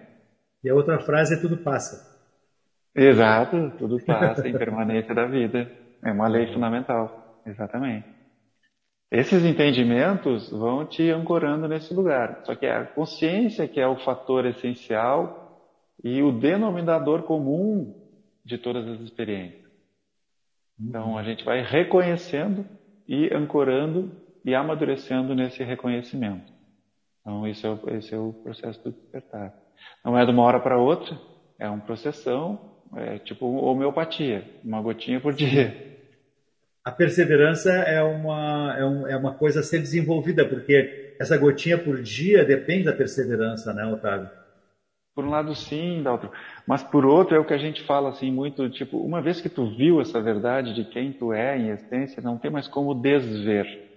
E a outra frase é tudo passa. Exato, tudo passa, impermanência da vida. É uma lei fundamental, exatamente. Esses entendimentos vão te ancorando nesse lugar. Só que é a consciência que é o fator essencial e o denominador comum de todas as experiências. Então a gente vai reconhecendo e ancorando e amadurecendo nesse reconhecimento. Então esse é o, esse é o processo do despertar. Não é de uma hora para outra, é uma processão, é tipo homeopatia, uma gotinha por dia a perseverança é uma, é, um, é, uma coisa a ser desenvolvida, porque essa gotinha por dia depende da perseverança, né, Otávio? Por um lado, sim, Dalton. Mas por outro, é o que a gente fala assim muito, tipo, uma vez que tu viu essa verdade de quem tu é em essência, não tem mais como desver.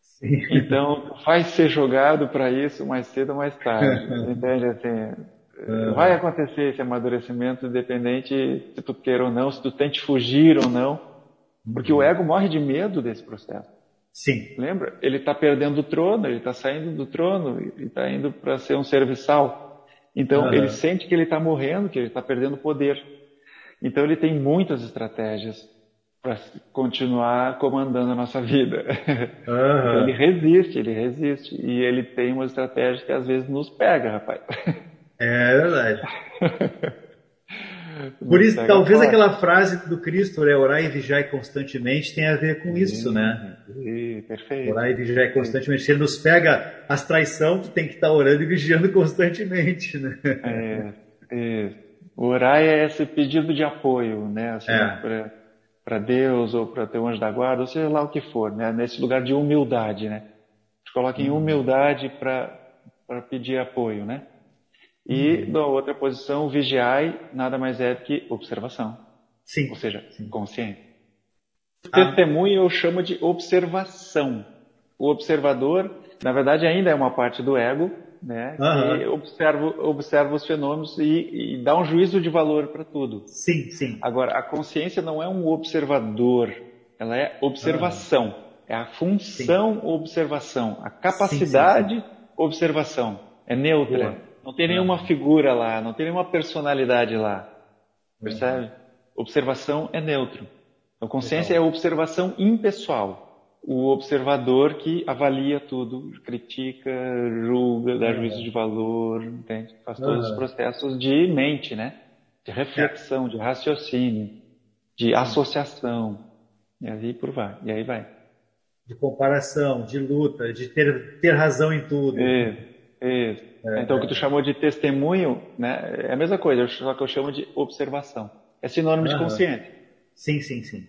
Sim. Então, vai ser jogado para isso mais cedo ou mais tarde. <laughs> entende? Assim, uhum. Vai acontecer esse amadurecimento, independente se tu queira ou não, se tu tente fugir ou não. Porque o ego morre de medo desse processo. Sim. Lembra? Ele está perdendo o trono, ele está saindo do trono, ele está indo para ser um serviçal. Então uhum. ele sente que ele está morrendo, que ele está perdendo poder. Então ele tem muitas estratégias para continuar comandando a nossa vida. <laughs> Uhum. ele resiste, ele resiste. E ele tem uma estratégia que às vezes nos pega, rapaz. É verdade. <laughs> Por isso, talvez aquela frase do Cristo, né, orar e vigiar constantemente, tenha a ver com isso, né? perfeito. Orar e vigiar constantemente. Se ele nos pega as traição, tu tem que estar orando e vigiando constantemente, né? É, é. Orar é esse pedido de apoio, né? Assim, é. Para Deus ou para teu anjo da guarda, ou seja lá o que for, né? Nesse lugar de humildade, né? Te coloca em uhum. humildade para pedir apoio, né? E uhum. da outra posição, vigiai nada mais é do que observação. Sim. Ou seja, Sim. consciência. Ah. Testemunho eu chamo de observação. O observador, na verdade, ainda é uma parte do ego, né? Uhum. Que observa, observa os fenômenos e, e dá um juízo de valor para tudo. Sim, sim. Agora, a consciência não é um observador, ela é observação. Uhum. É a função sim. observação, a capacidade sim, sim, observação. É neutra. Boa. Não tem nenhuma figura lá, não tem nenhuma personalidade lá. Percebe? Uhum. Observação é neutro. Então, consciência é observação impessoal. O observador que avalia tudo, critica, julga, dá juízo de valor, entende? Faz todos os processos de mente, né? De reflexão, de raciocínio, de associação. E aí por vai. E aí vai. De comparação, de luta, de ter, ter razão em tudo. Isso, isso. É, então, o que tu chamou de testemunho, né, é a mesma coisa, só que eu chamo de observação. É sinônimo de consciente. Sim, sim, sim.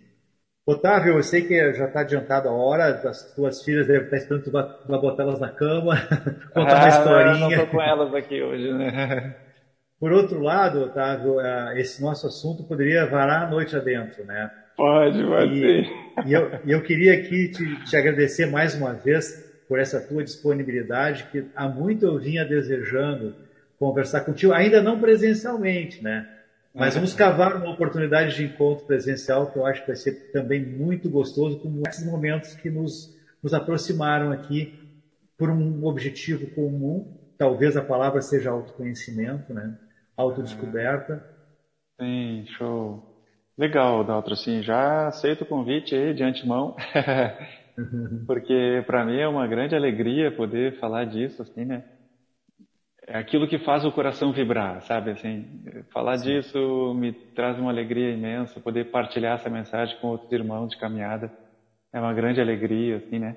Otávio, eu sei que já está adiantado a hora, as tuas filhas devem estar esperando tu vai botar elas na cama, <laughs> contar ah, uma historinha. Não, estou com elas aqui hoje, né? <laughs> Por outro lado, Otávio, é, esse nosso assunto poderia varar a noite adentro, né? Pode, pode e, e eu, eu queria aqui te, te agradecer mais uma vez por essa tua disponibilidade, que há muito eu vinha desejando conversar contigo, ainda não presencialmente, né? Mas vamos cavar uma oportunidade de encontro presencial que eu acho que vai ser também muito gostoso, como esses momentos que nos, nos aproximaram aqui por um objetivo comum. Talvez a palavra seja autoconhecimento, né? Autodescoberta. Sim, show. Legal, Daltro, sim, já aceito o convite aí de antemão. <laughs> <laughs> Porque para mim é uma grande alegria poder falar disso, assim, né? É aquilo que faz o coração vibrar, sabe? Assim, falar Sim. disso me traz uma alegria imensa, poder partilhar essa mensagem com outros irmãos de caminhada. É uma grande alegria, assim, né?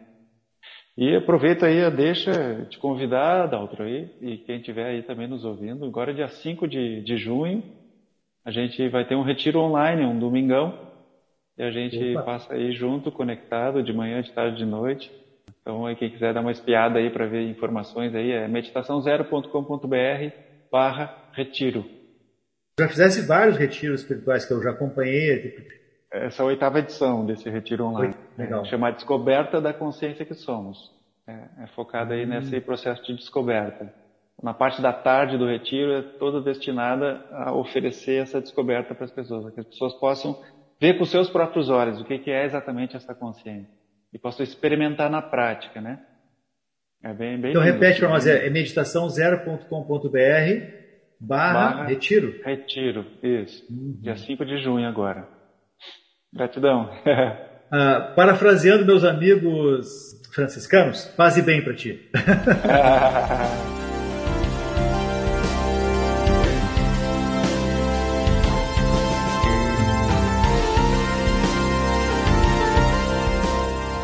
E aproveito aí, deixa te convidar, Daltro, aí, e quem estiver aí também nos ouvindo. Agora, dia 5 de, de junho, a gente vai ter um retiro online, um domingão, e a gente Opa. passa aí junto, conectado, de manhã, de tarde, de noite. Então, aí, quem quiser dar uma espiada aí para ver informações aí, é meditação0.com.br barra retiro. Já fizesse vários retiros espirituais que eu já acompanhei. Essa é a oitava edição desse retiro online. Legal. É, chamar Descoberta da Consciência que Somos. É, é focada aí hum. nesse processo de descoberta. Na parte da tarde do retiro é toda destinada a oferecer essa descoberta para as pessoas, que as pessoas possam ver com seus próprios olhos o que é exatamente essa consciência e posso experimentar na prática, né? É bem, bem então repete para nós, é meditação0.com.br barra retiro? Retiro, isso. Uhum. Dia 5 de junho agora. Gratidão. uh, <laughs> parafraseando meus amigos franciscanos, paz e bem para ti. <laughs>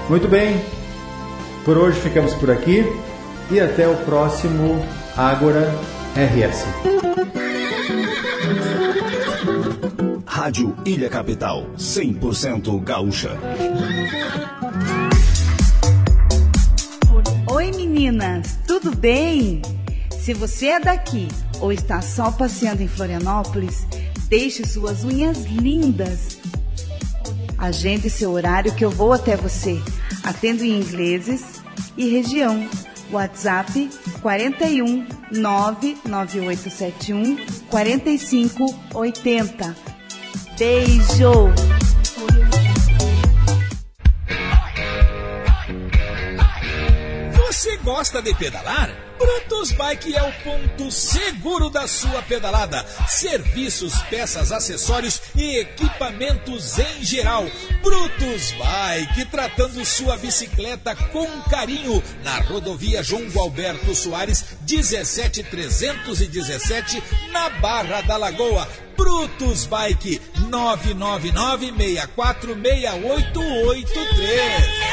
Muito bem, por hoje ficamos por aqui e até o próximo Ágora RS. Rádio Ilha Capital, 100% gaúcha. Oi meninas, tudo bem? Se você é daqui ou está só passeando em Florianópolis, deixe suas unhas lindas. Agende seu horário que eu vou até você. Atendo em ingleses e região. WhatsApp 41 99871 4580. Beijo! Gosta de pedalar? Brutus Bike é o ponto seguro da sua pedalada. Serviços, peças, acessórios e equipamentos em geral. Brutus Bike, tratando sua bicicleta com carinho. Na rodovia João Gualberto Soares, 17317, na Barra da Lagoa. Brutus Bike, 999 646883